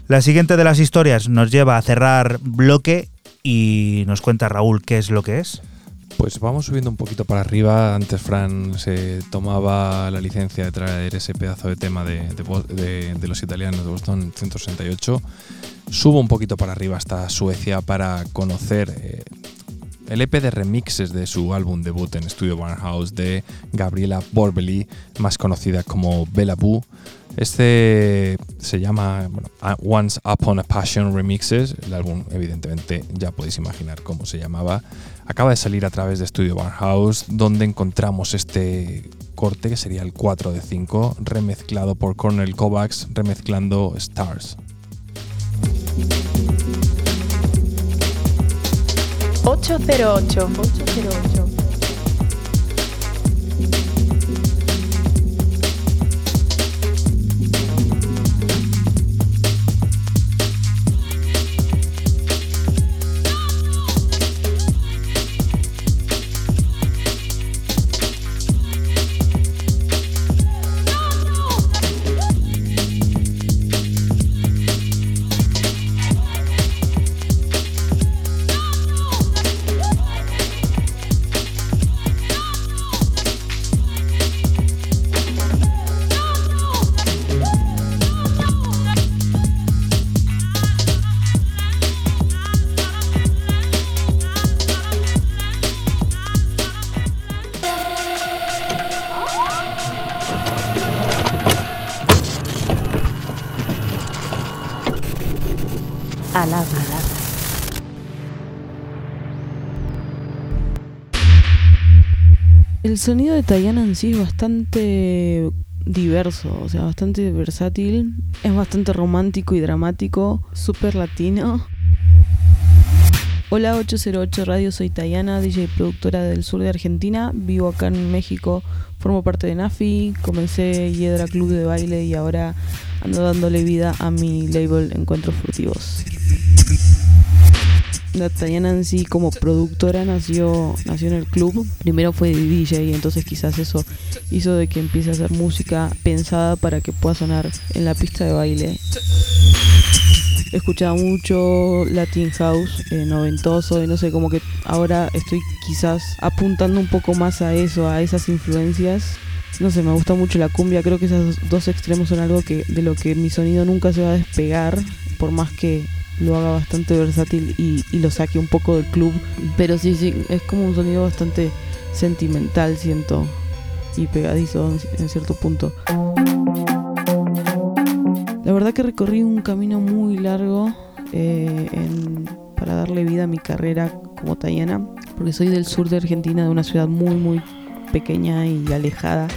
La siguiente de las historias nos lleva a cerrar bloque y nos cuenta Raúl qué es lo que es. Pues vamos subiendo un poquito para arriba. Antes Fran se tomaba la licencia de traer ese pedazo de tema de, los italianos de Boston 168. Subo un poquito para arriba hasta Suecia para conocer eh, el EP de remixes de su álbum debut en Studio Barnhouse de Gabriela Borbeli, más conocida como Bella Boo. Este se llama Once Upon a Passion Remixes. El álbum, evidentemente, ya podéis imaginar cómo se llamaba. Acaba de salir a través de Studio Barnhouse, donde encontramos este corte que sería el 4 de 5, remezclado por Cornel Kovacs, remezclando Stars. 808. 808. El sonido de Tayana en sí es bastante diverso, o sea, bastante versátil. Es bastante romántico y dramático, súper latino. Hola 808 Radio, soy Tayana, DJ productora del sur de Argentina. Vivo acá en México, formo parte de Nafi, comencé Hiedra Club de Baile y ahora ando dándole vida a mi label Encuentros Furtivos. En sí como productora nació, nació en el club. Primero fue DJ y entonces quizás eso hizo de que empiece a hacer música pensada para que pueda sonar en la pista de baile. Escuchaba mucho Latin House, eh, noventoso, y no sé, como que ahora estoy quizás apuntando un poco más a eso, a esas influencias. No sé, me gusta mucho la cumbia, creo que esos dos extremos son algo que de lo que mi sonido nunca se va a despegar, por más que lo haga bastante versátil y, y lo saque un poco del club. Pero sí, sí, es como un sonido bastante sentimental, siento, y pegadizo en, cierto punto. La verdad que recorrí un camino muy largo eh, en- para darle vida a mi carrera como tayana, porque soy del sur de Argentina, de una ciudad muy, muy pequeña y alejada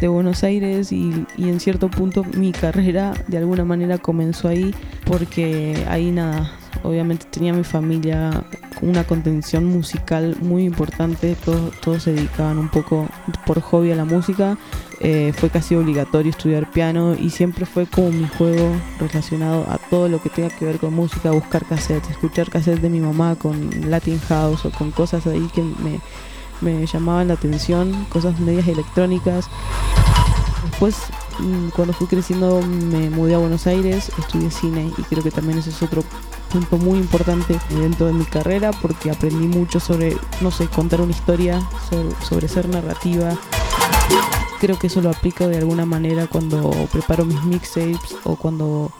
de Buenos Aires y, y en cierto punto mi carrera de alguna manera comenzó ahí porque ahí nada, obviamente tenía mi familia una contención musical muy importante, todos, todos se dedicaban un poco por hobby a la música, eh, fue casi obligatorio estudiar piano y siempre fue como mi juego relacionado a todo lo que tenga que ver con música, buscar cassettes, escuchar cassettes de mi mamá con Latin House o con cosas ahí que me, me llamaban la atención, cosas medias electrónicas. Después, mm, cuando fui creciendo, me mudé a Buenos Aires, estudié cine y creo que también ese es otro punto muy importante dentro de mi carrera porque aprendí mucho sobre, no sé, contar una historia, sobre, ser narrativa. Creo que eso lo aplico de alguna manera cuando preparo mis mixtapes o cuando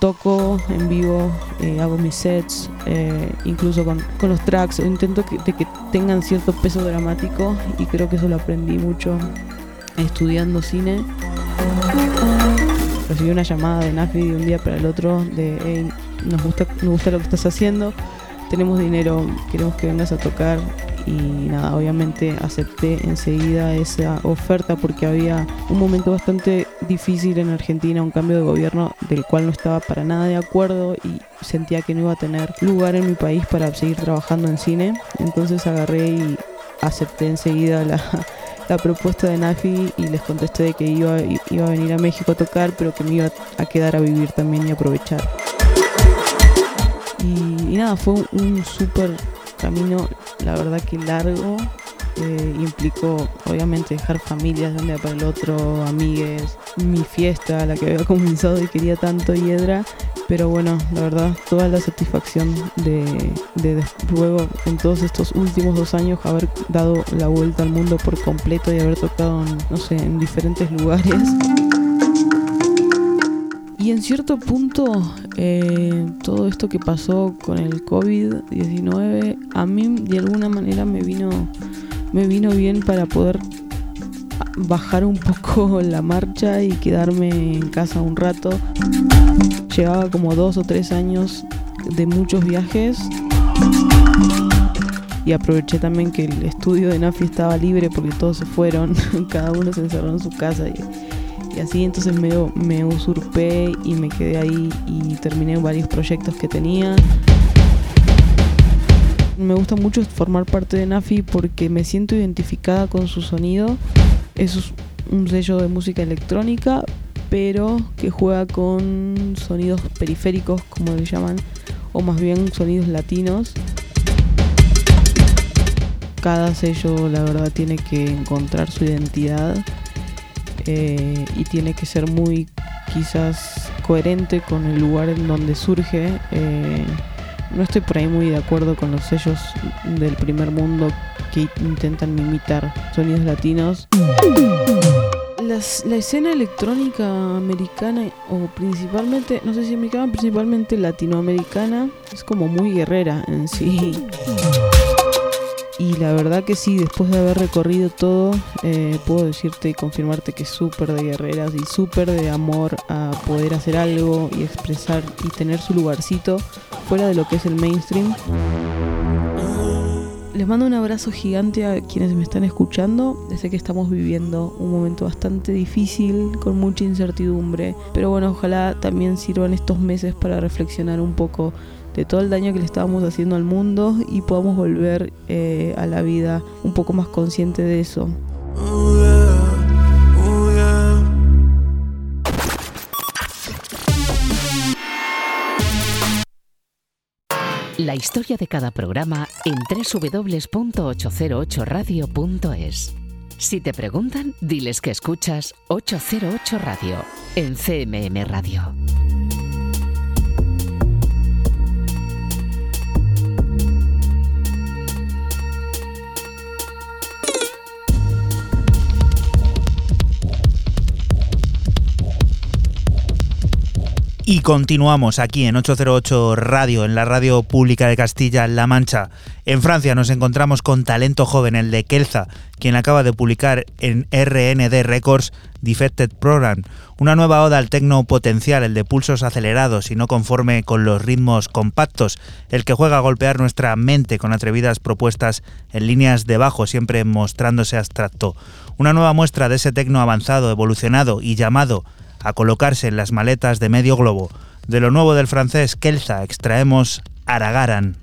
toco en vivo, eh, hago mis sets, eh, incluso con, con los tracks, intento que, que tengan cierto peso dramático y creo que eso lo aprendí mucho estudiando cine. Recibí una llamada de Nafi de un día para el otro de "Hey, nos gusta, nos gusta lo que estás haciendo, tenemos dinero, queremos que vengas a tocar y nada, obviamente acepté enseguida esa oferta porque había un momento bastante difícil en Argentina, un cambio de gobierno del cual no estaba para nada de acuerdo y sentía que no iba a tener lugar en mi país para seguir trabajando en cine. Entonces agarré y acepté enseguida la, la propuesta de Nafi y les contesté de que iba, iba a venir a México a tocar, pero que me iba a quedar a vivir también y aprovechar. Y, y nada, fue un, súper camino, la verdad que largo. eh, implicó obviamente dejar familias de un día para el otro, amigues, mi fiesta, la que había comenzado y quería tanto Hiedra. Pero bueno, la verdad, toda la satisfacción de, de, de luego en todos estos últimos dos años haber dado la vuelta al mundo por completo y haber tocado, en, no sé, en diferentes lugares. Y en cierto punto, eh, todo esto que pasó con el COVID-19, a mí de alguna manera me vino, me vino bien para poder bajar un poco la marcha y quedarme en casa un rato. Llevaba como dos o tres años de muchos viajes y aproveché también que el estudio de Nafi estaba libre porque todos se fueron, cada uno se encerró en su casa y, y así entonces me, me usurpé y me quedé ahí y terminé varios proyectos que tenía. Me gusta mucho formar parte de Nafi porque me siento identificada con su sonido. Es un sello de música electrónica, pero que juega con sonidos periféricos, como le llaman, o más bien sonidos latinos. Cada sello, la verdad, tiene que encontrar su identidad eh, y tiene que ser muy, quizás, coherente con el lugar en donde surge. Eh, no estoy por ahí muy de acuerdo con los sellos del primer mundo que intentan imitar sonidos latinos. Las- la escena electrónica americana, o principalmente, no sé si americana, principalmente latinoamericana, es como muy guerrera en sí. Y la verdad que sí, después de haber recorrido todo, eh, puedo decirte y confirmarte que es súper de guerreras y súper de amor a poder hacer algo y expresar y tener su lugarcito fuera de lo que es el mainstream. Les mando un abrazo gigante a quienes me están escuchando. Sé que estamos viviendo un momento bastante difícil, con mucha incertidumbre, pero bueno, ojalá también sirvan estos meses para reflexionar un poco de todo el daño que le estábamos haciendo al mundo y podamos volver eh, a la vida un poco más consciente de eso. La historia de cada programa en www.808radio.es. Si te preguntan, diles que escuchas 808 Radio en CMM Radio. Y continuamos aquí en 808 Radio, en la radio pública de Castilla-La Mancha. En Francia nos encontramos con talento joven, el de Kelza, quien acaba de publicar en RND Records Defected Program, una nueva oda al tecno potencial, el de pulsos acelerados y no conforme con los ritmos compactos, el que juega a golpear nuestra mente con atrevidas propuestas en líneas de bajo, siempre mostrándose abstracto. Una nueva muestra de ese tecno avanzado, evolucionado y llamado a colocarse en las maletas de medio globo. De lo nuevo del francés Kelza extraemos Aragaran.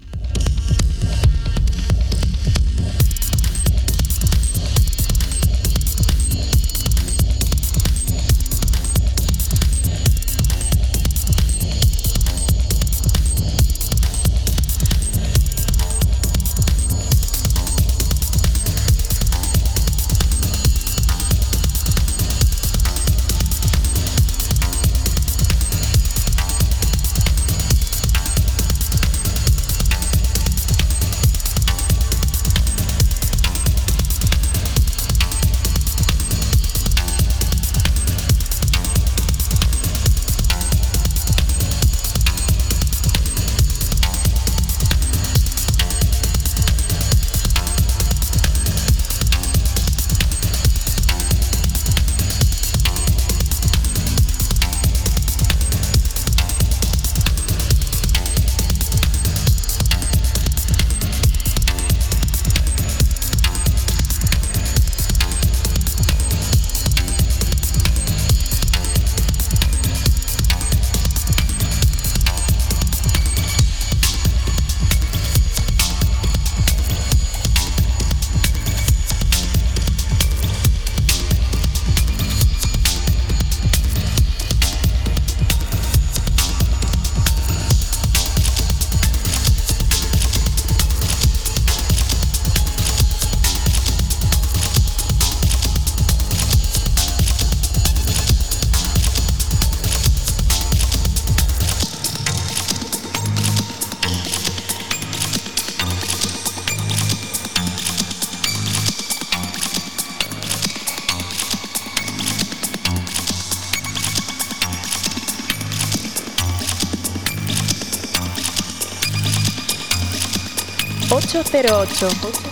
08.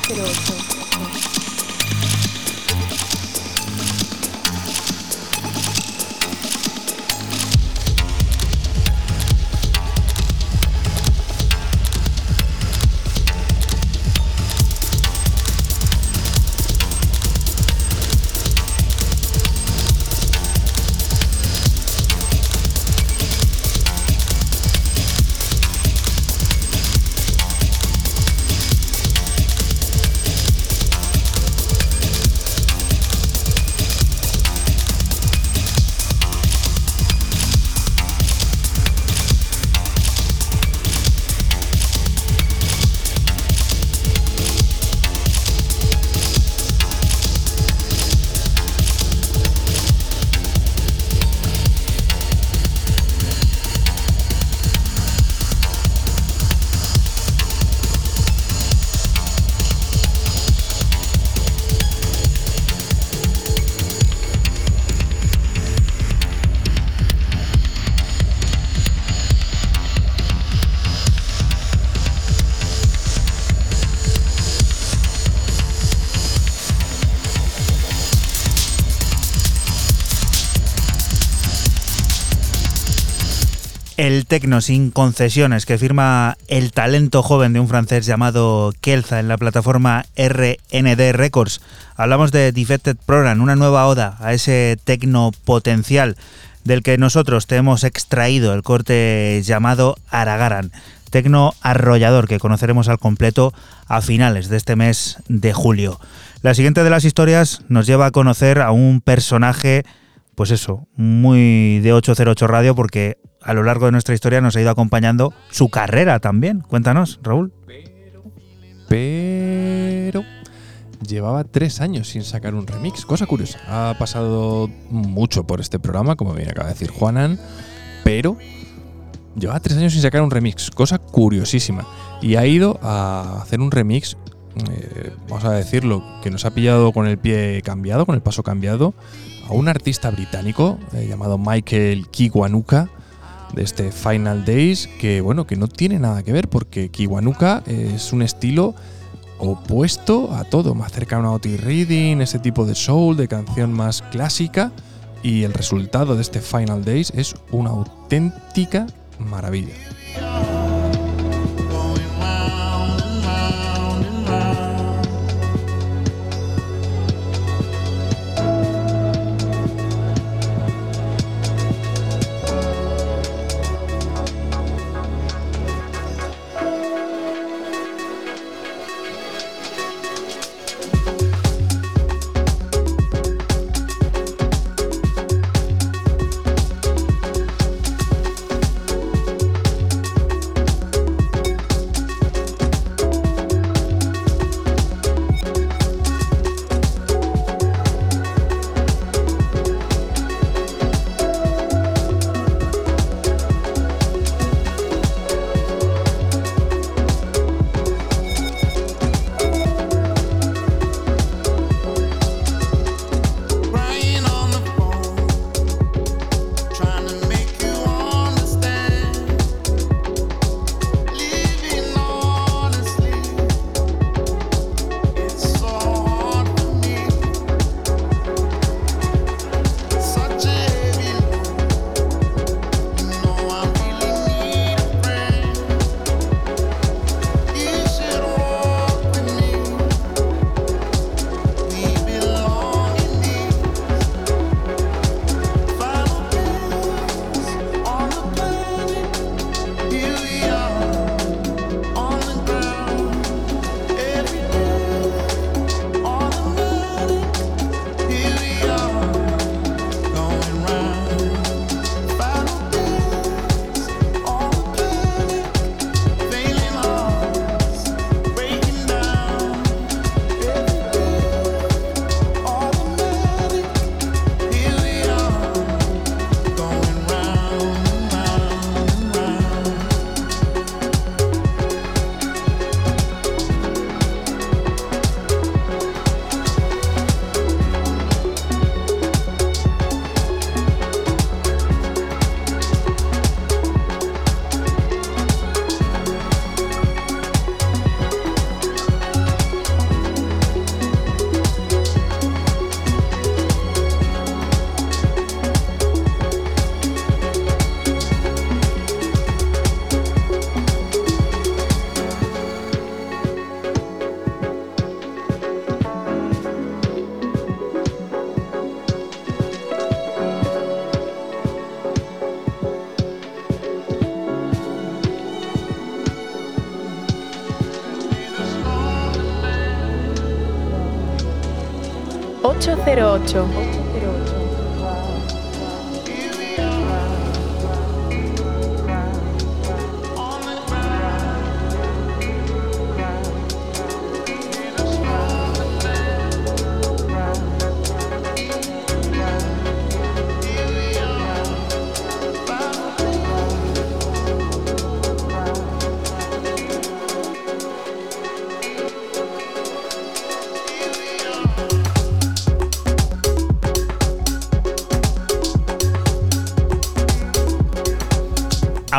Tecno sin concesiones que firma el talento joven de un francés llamado Kelza en la plataforma RND Records. Hablamos de Defected Program, una nueva oda a ese tecno potencial del que nosotros te hemos extraído el corte llamado Aragaran, tecno arrollador que conoceremos al completo a finales de este mes de julio. La siguiente de las historias nos lleva a conocer a un personaje, pues eso, muy de 808 Radio porque a lo largo de nuestra historia nos ha ido acompañando su carrera también. Cuéntanos, Raúl. Pero llevaba tres años sin sacar un remix. Cosa curiosa. Ha pasado mucho por este programa, como bien acaba de decir Juanan, pero llevaba tres años sin sacar un remix. Cosa curiosísima. Y ha ido a hacer un remix, eh, vamos a decirlo, que nos ha pillado con el pie cambiado, con el paso cambiado, a un artista británico eh, llamado Michael Kiwanuka de este Final Days, que bueno, que no tiene nada que ver porque Kiwanuka es un estilo opuesto a todo, más cercano a Otis Reading, ese tipo de soul, de canción más clásica, y el resultado de este Final Days es una auténtica maravilla. 808.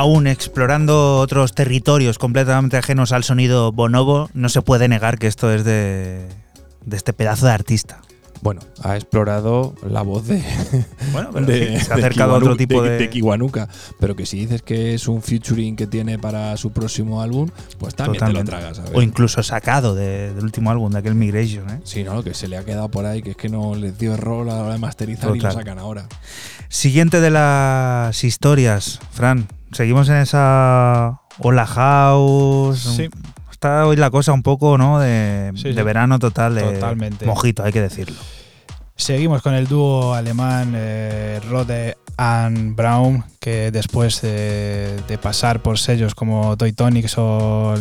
Aún explorando otros territorios completamente ajenos al sonido bonobo, no se puede negar que esto es de, de este pedazo de artista. bueno, ha explorado la voz de. Bueno, pero se ha acercado a otro tipo de. De, Kiwanuka. Pero que si dices que es un featuring que tiene para su próximo álbum, pues también te lo tragas. O incluso sacado del último álbum, de aquel Migration. ¿eh? Sí, no, que se le ha quedado por ahí, que es que no les dio error a la hora de masterizar y lo sacan ahora. Siguiente de las historias, Fran. Seguimos en esa Hola House. Sí está hoy la cosa un poco, ¿no? De, verano total, de Totalmente. mojito, hay que decirlo. Seguimos con el dúo alemán eh, Rode and Brown, que después de, pasar por sellos como Toy Tonics o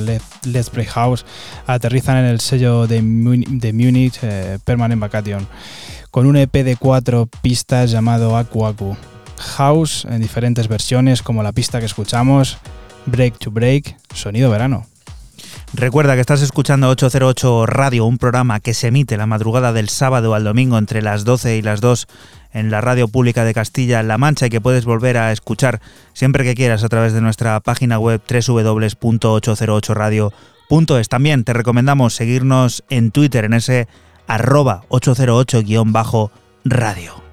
Let's Play House, aterrizan en el sello de, Munich eh, Permanent Vacation, con un EP de cuatro pistas llamado Aku Aku. House en diferentes versiones, como la pista que escuchamos, Break to Break, sonido verano. Recuerda que estás escuchando 808 Radio, un programa que se emite la madrugada del sábado al domingo entre las 12 y las 2 en la radio pública de Castilla-La Mancha y que puedes volver a escuchar siempre que quieras a través de nuestra página web www.808radio.es. También te recomendamos seguirnos en Twitter en ese arroba 808-radio.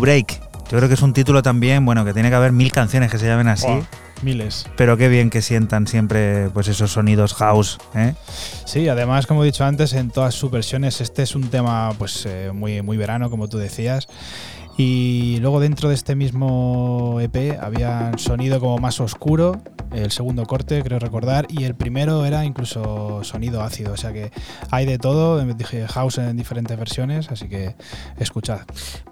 To Break. Yo creo que es un título también, bueno, que tiene que haber mil canciones que se llamen así. Miles. Pero qué bien que sientan siempre pues esos sonidos house. ¿eh? Sí, además, como he dicho antes, en todas sus versiones, este es un tema pues eh, muy, muy verano, como tú decías. Y luego dentro de este mismo EP había sonido como más oscuro, el segundo corte, creo recordar, y el primero era incluso sonido ácido, o sea que hay de todo, dije house en diferentes versiones, así que escuchad.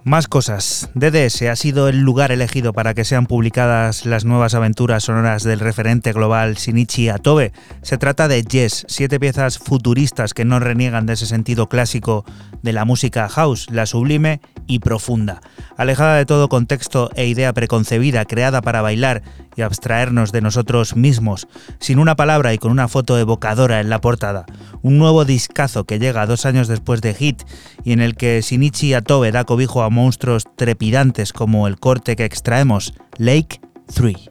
Más cosas. DDS ha sido el lugar elegido para que sean publicadas las nuevas aventuras sonoras del referente global Shinichi Atobe. Se trata de Yes, siete piezas futuristas que no reniegan de ese sentido clásico de la música house, la sublime y profunda. Alejada de todo contexto e idea preconcebida creada para bailar y abstraernos de nosotros mismos, sin una palabra y con una foto evocadora en la portada. Un nuevo discazo que llega dos años después de Hit y en el que Shinichi Atobe da cobijo a monstruos trepidantes como el corte que extraemos, Lake 3.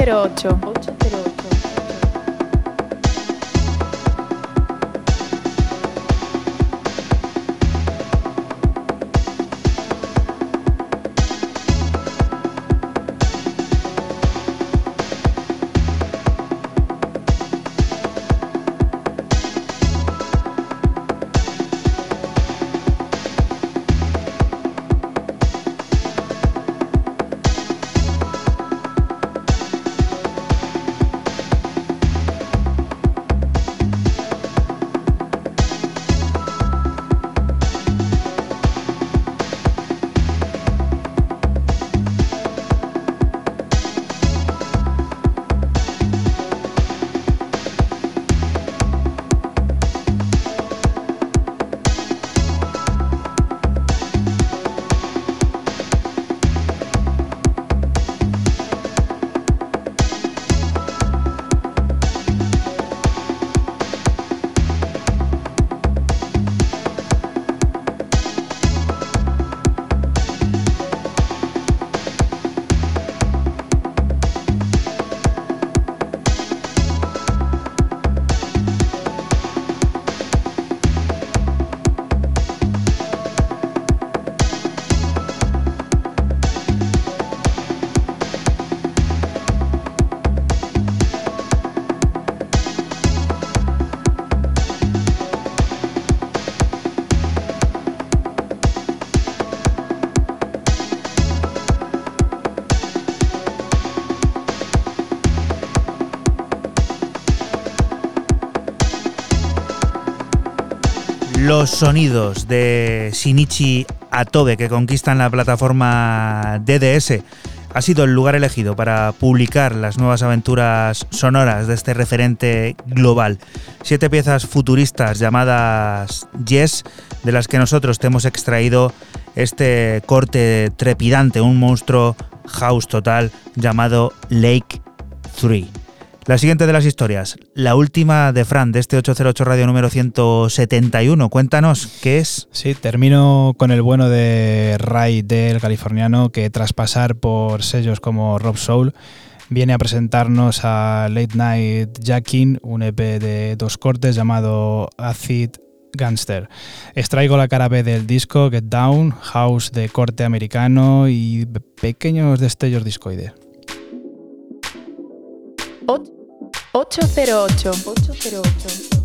808. Los sonidos de Shinichi Atobe que conquistan la plataforma DDS ha sido el lugar elegido para publicar las nuevas aventuras sonoras de este referente global. Siete piezas futuristas llamadas Yes, de las que nosotros te hemos extraído este corte trepidante, un monstruo house total llamado Lake 3. La siguiente de las historias, la última de Fran, de este 808 Radio número 171. Cuéntanos, ¿qué es? Sí, termino con el bueno de Ray del californiano, que tras pasar por sellos como Rob Soul, viene a presentarnos a Late Night Jacking, un EP de dos cortes llamado Acid Gangster. Extraigo la cara B del disco Get Down, house de corte americano y pequeños destellos discoides. 808. 808.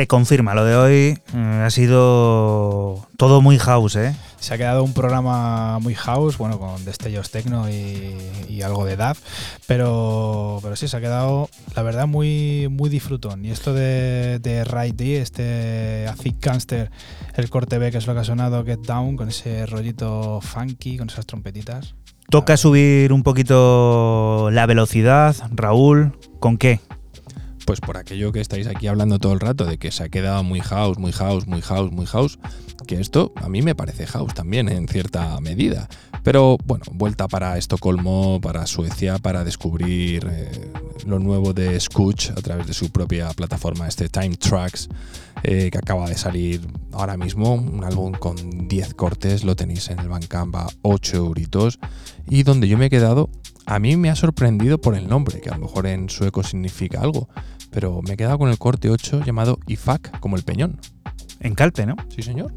Se confirma, lo de hoy eh, ha sido todo muy house, ¿eh? Se ha quedado un programa muy house, bueno, con destellos techno y, algo de DAF, pero, pero sí, se ha quedado, la verdad, muy, muy disfrutón. Y esto de, de Right D, este Acid Canster, el corte B, que es lo que ha sonado, Get Down, con ese rollito funky, con esas trompetitas. Toca subir un poquito la velocidad, Raúl, ¿con qué? Pues por aquello que estáis aquí hablando todo el rato, de que se ha quedado muy house, muy house, muy house, muy house, que esto a mí me parece house también en cierta medida. Pero bueno, vuelta para Estocolmo, para Suecia, para descubrir eh, lo nuevo de Scooch a través de su propia plataforma, este Time Tracks, eh, que acaba de salir ahora mismo, un álbum con 10 cortes, lo tenéis en el Bandcamp a 8 euritos, y donde yo me he quedado, a mí me ha sorprendido por el nombre, que a lo mejor en sueco significa algo, pero me he quedado con el corte 8 llamado IFAC, como el peñón. En Calpe, ¿no? Sí, señor.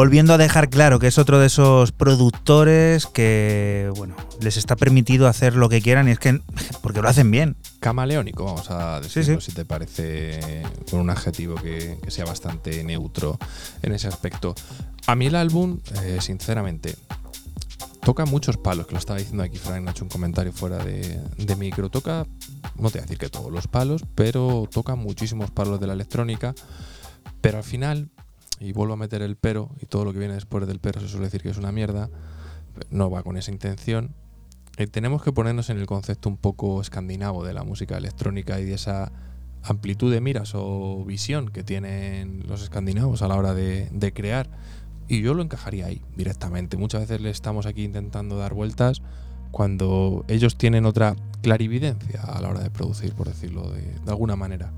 Volviendo a dejar claro que es otro de esos productores que, bueno, les está permitido hacer lo que quieran y es que, porque lo hacen bien. Camaleónico, vamos a decirlo, si te parece, con un adjetivo que, sea bastante neutro en ese aspecto. A mí el álbum, eh, sinceramente, toca muchos palos, que lo estaba diciendo aquí Frank, ha hecho un comentario fuera de, de micro, toca, no te voy a decir que todos los palos, pero toca muchísimos palos de la electrónica, pero al final y vuelvo a meter el pero, todo lo que viene después del pero se suele decir que es una mierda, no va con esa intención. Eh, tenemos que ponernos en el concepto un poco escandinavo de la música electrónica y de esa amplitud de miras o visión que tienen los escandinavos a la hora de, crear. Y yo lo encajaría ahí directamente. Muchas veces le estamos aquí intentando dar vueltas cuando ellos tienen otra clarividencia a la hora de producir, por decirlo de, de alguna manera.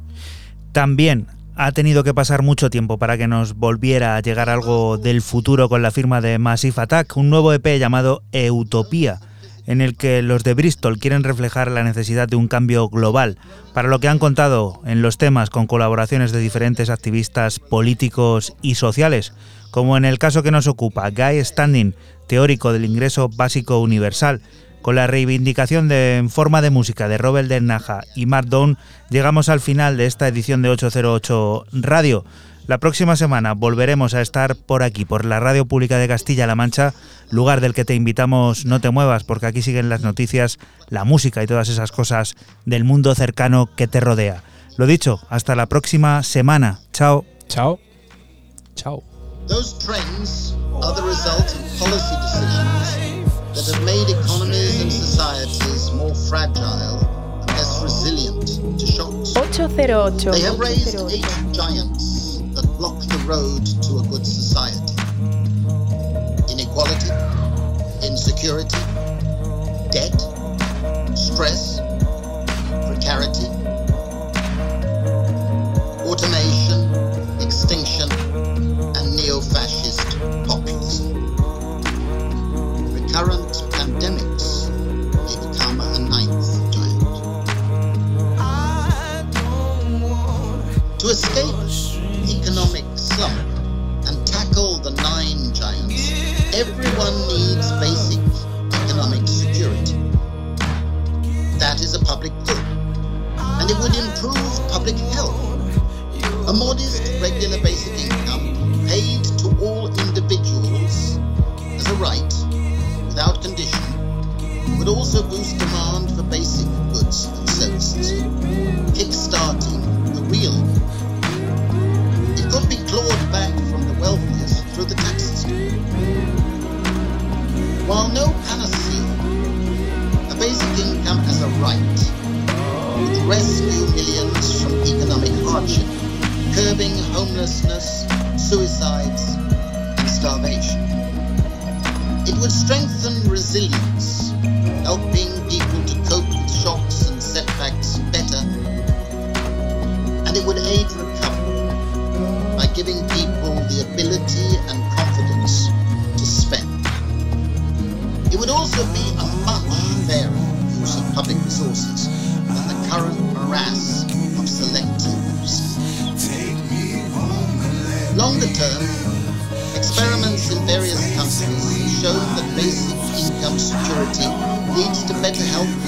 También ha tenido que pasar mucho tiempo para que nos volviera a llegar algo del futuro con la firma de Massive Attack, un nuevo EP llamado Utopía, en el que los de Bristol quieren reflejar la necesidad de un cambio global, para lo que han contado en los temas con colaboraciones de diferentes activistas políticos y sociales, como en el caso que nos ocupa, Guy Standing, teórico del ingreso básico universal, con la reivindicación de, en forma de música de Robert Del Naja y Mark Down, llegamos al final de esta edición de 808 Radio. La próxima semana volveremos a estar por aquí, por la Radio Pública de Castilla-La Mancha, lugar del que te invitamos no te muevas, porque aquí siguen las noticias, la música y todas esas cosas del mundo cercano que te rodea. Lo dicho, hasta la próxima semana. Chao. Chao. Chao. that have made economies and societies more fragile and less resilient to shocks. 808. They have raised eight giants that block the road to a good society. Inequality, insecurity, debt, stress, precarity, automation, extinction, and neo-fascist populism current To escape economic slump and tackle the nine giants, everyone needs basic economic security. That is a public good, and it would improve public health. A modest regular basic income paid to all individuals as a right without condition would also boost demand for basic goods and services, While no panacea, a basic income um, as a right would rescue millions from economic hardship, curbing homelessness, suicides, and starvation. It would strengthen resilience, helping security leads to better health,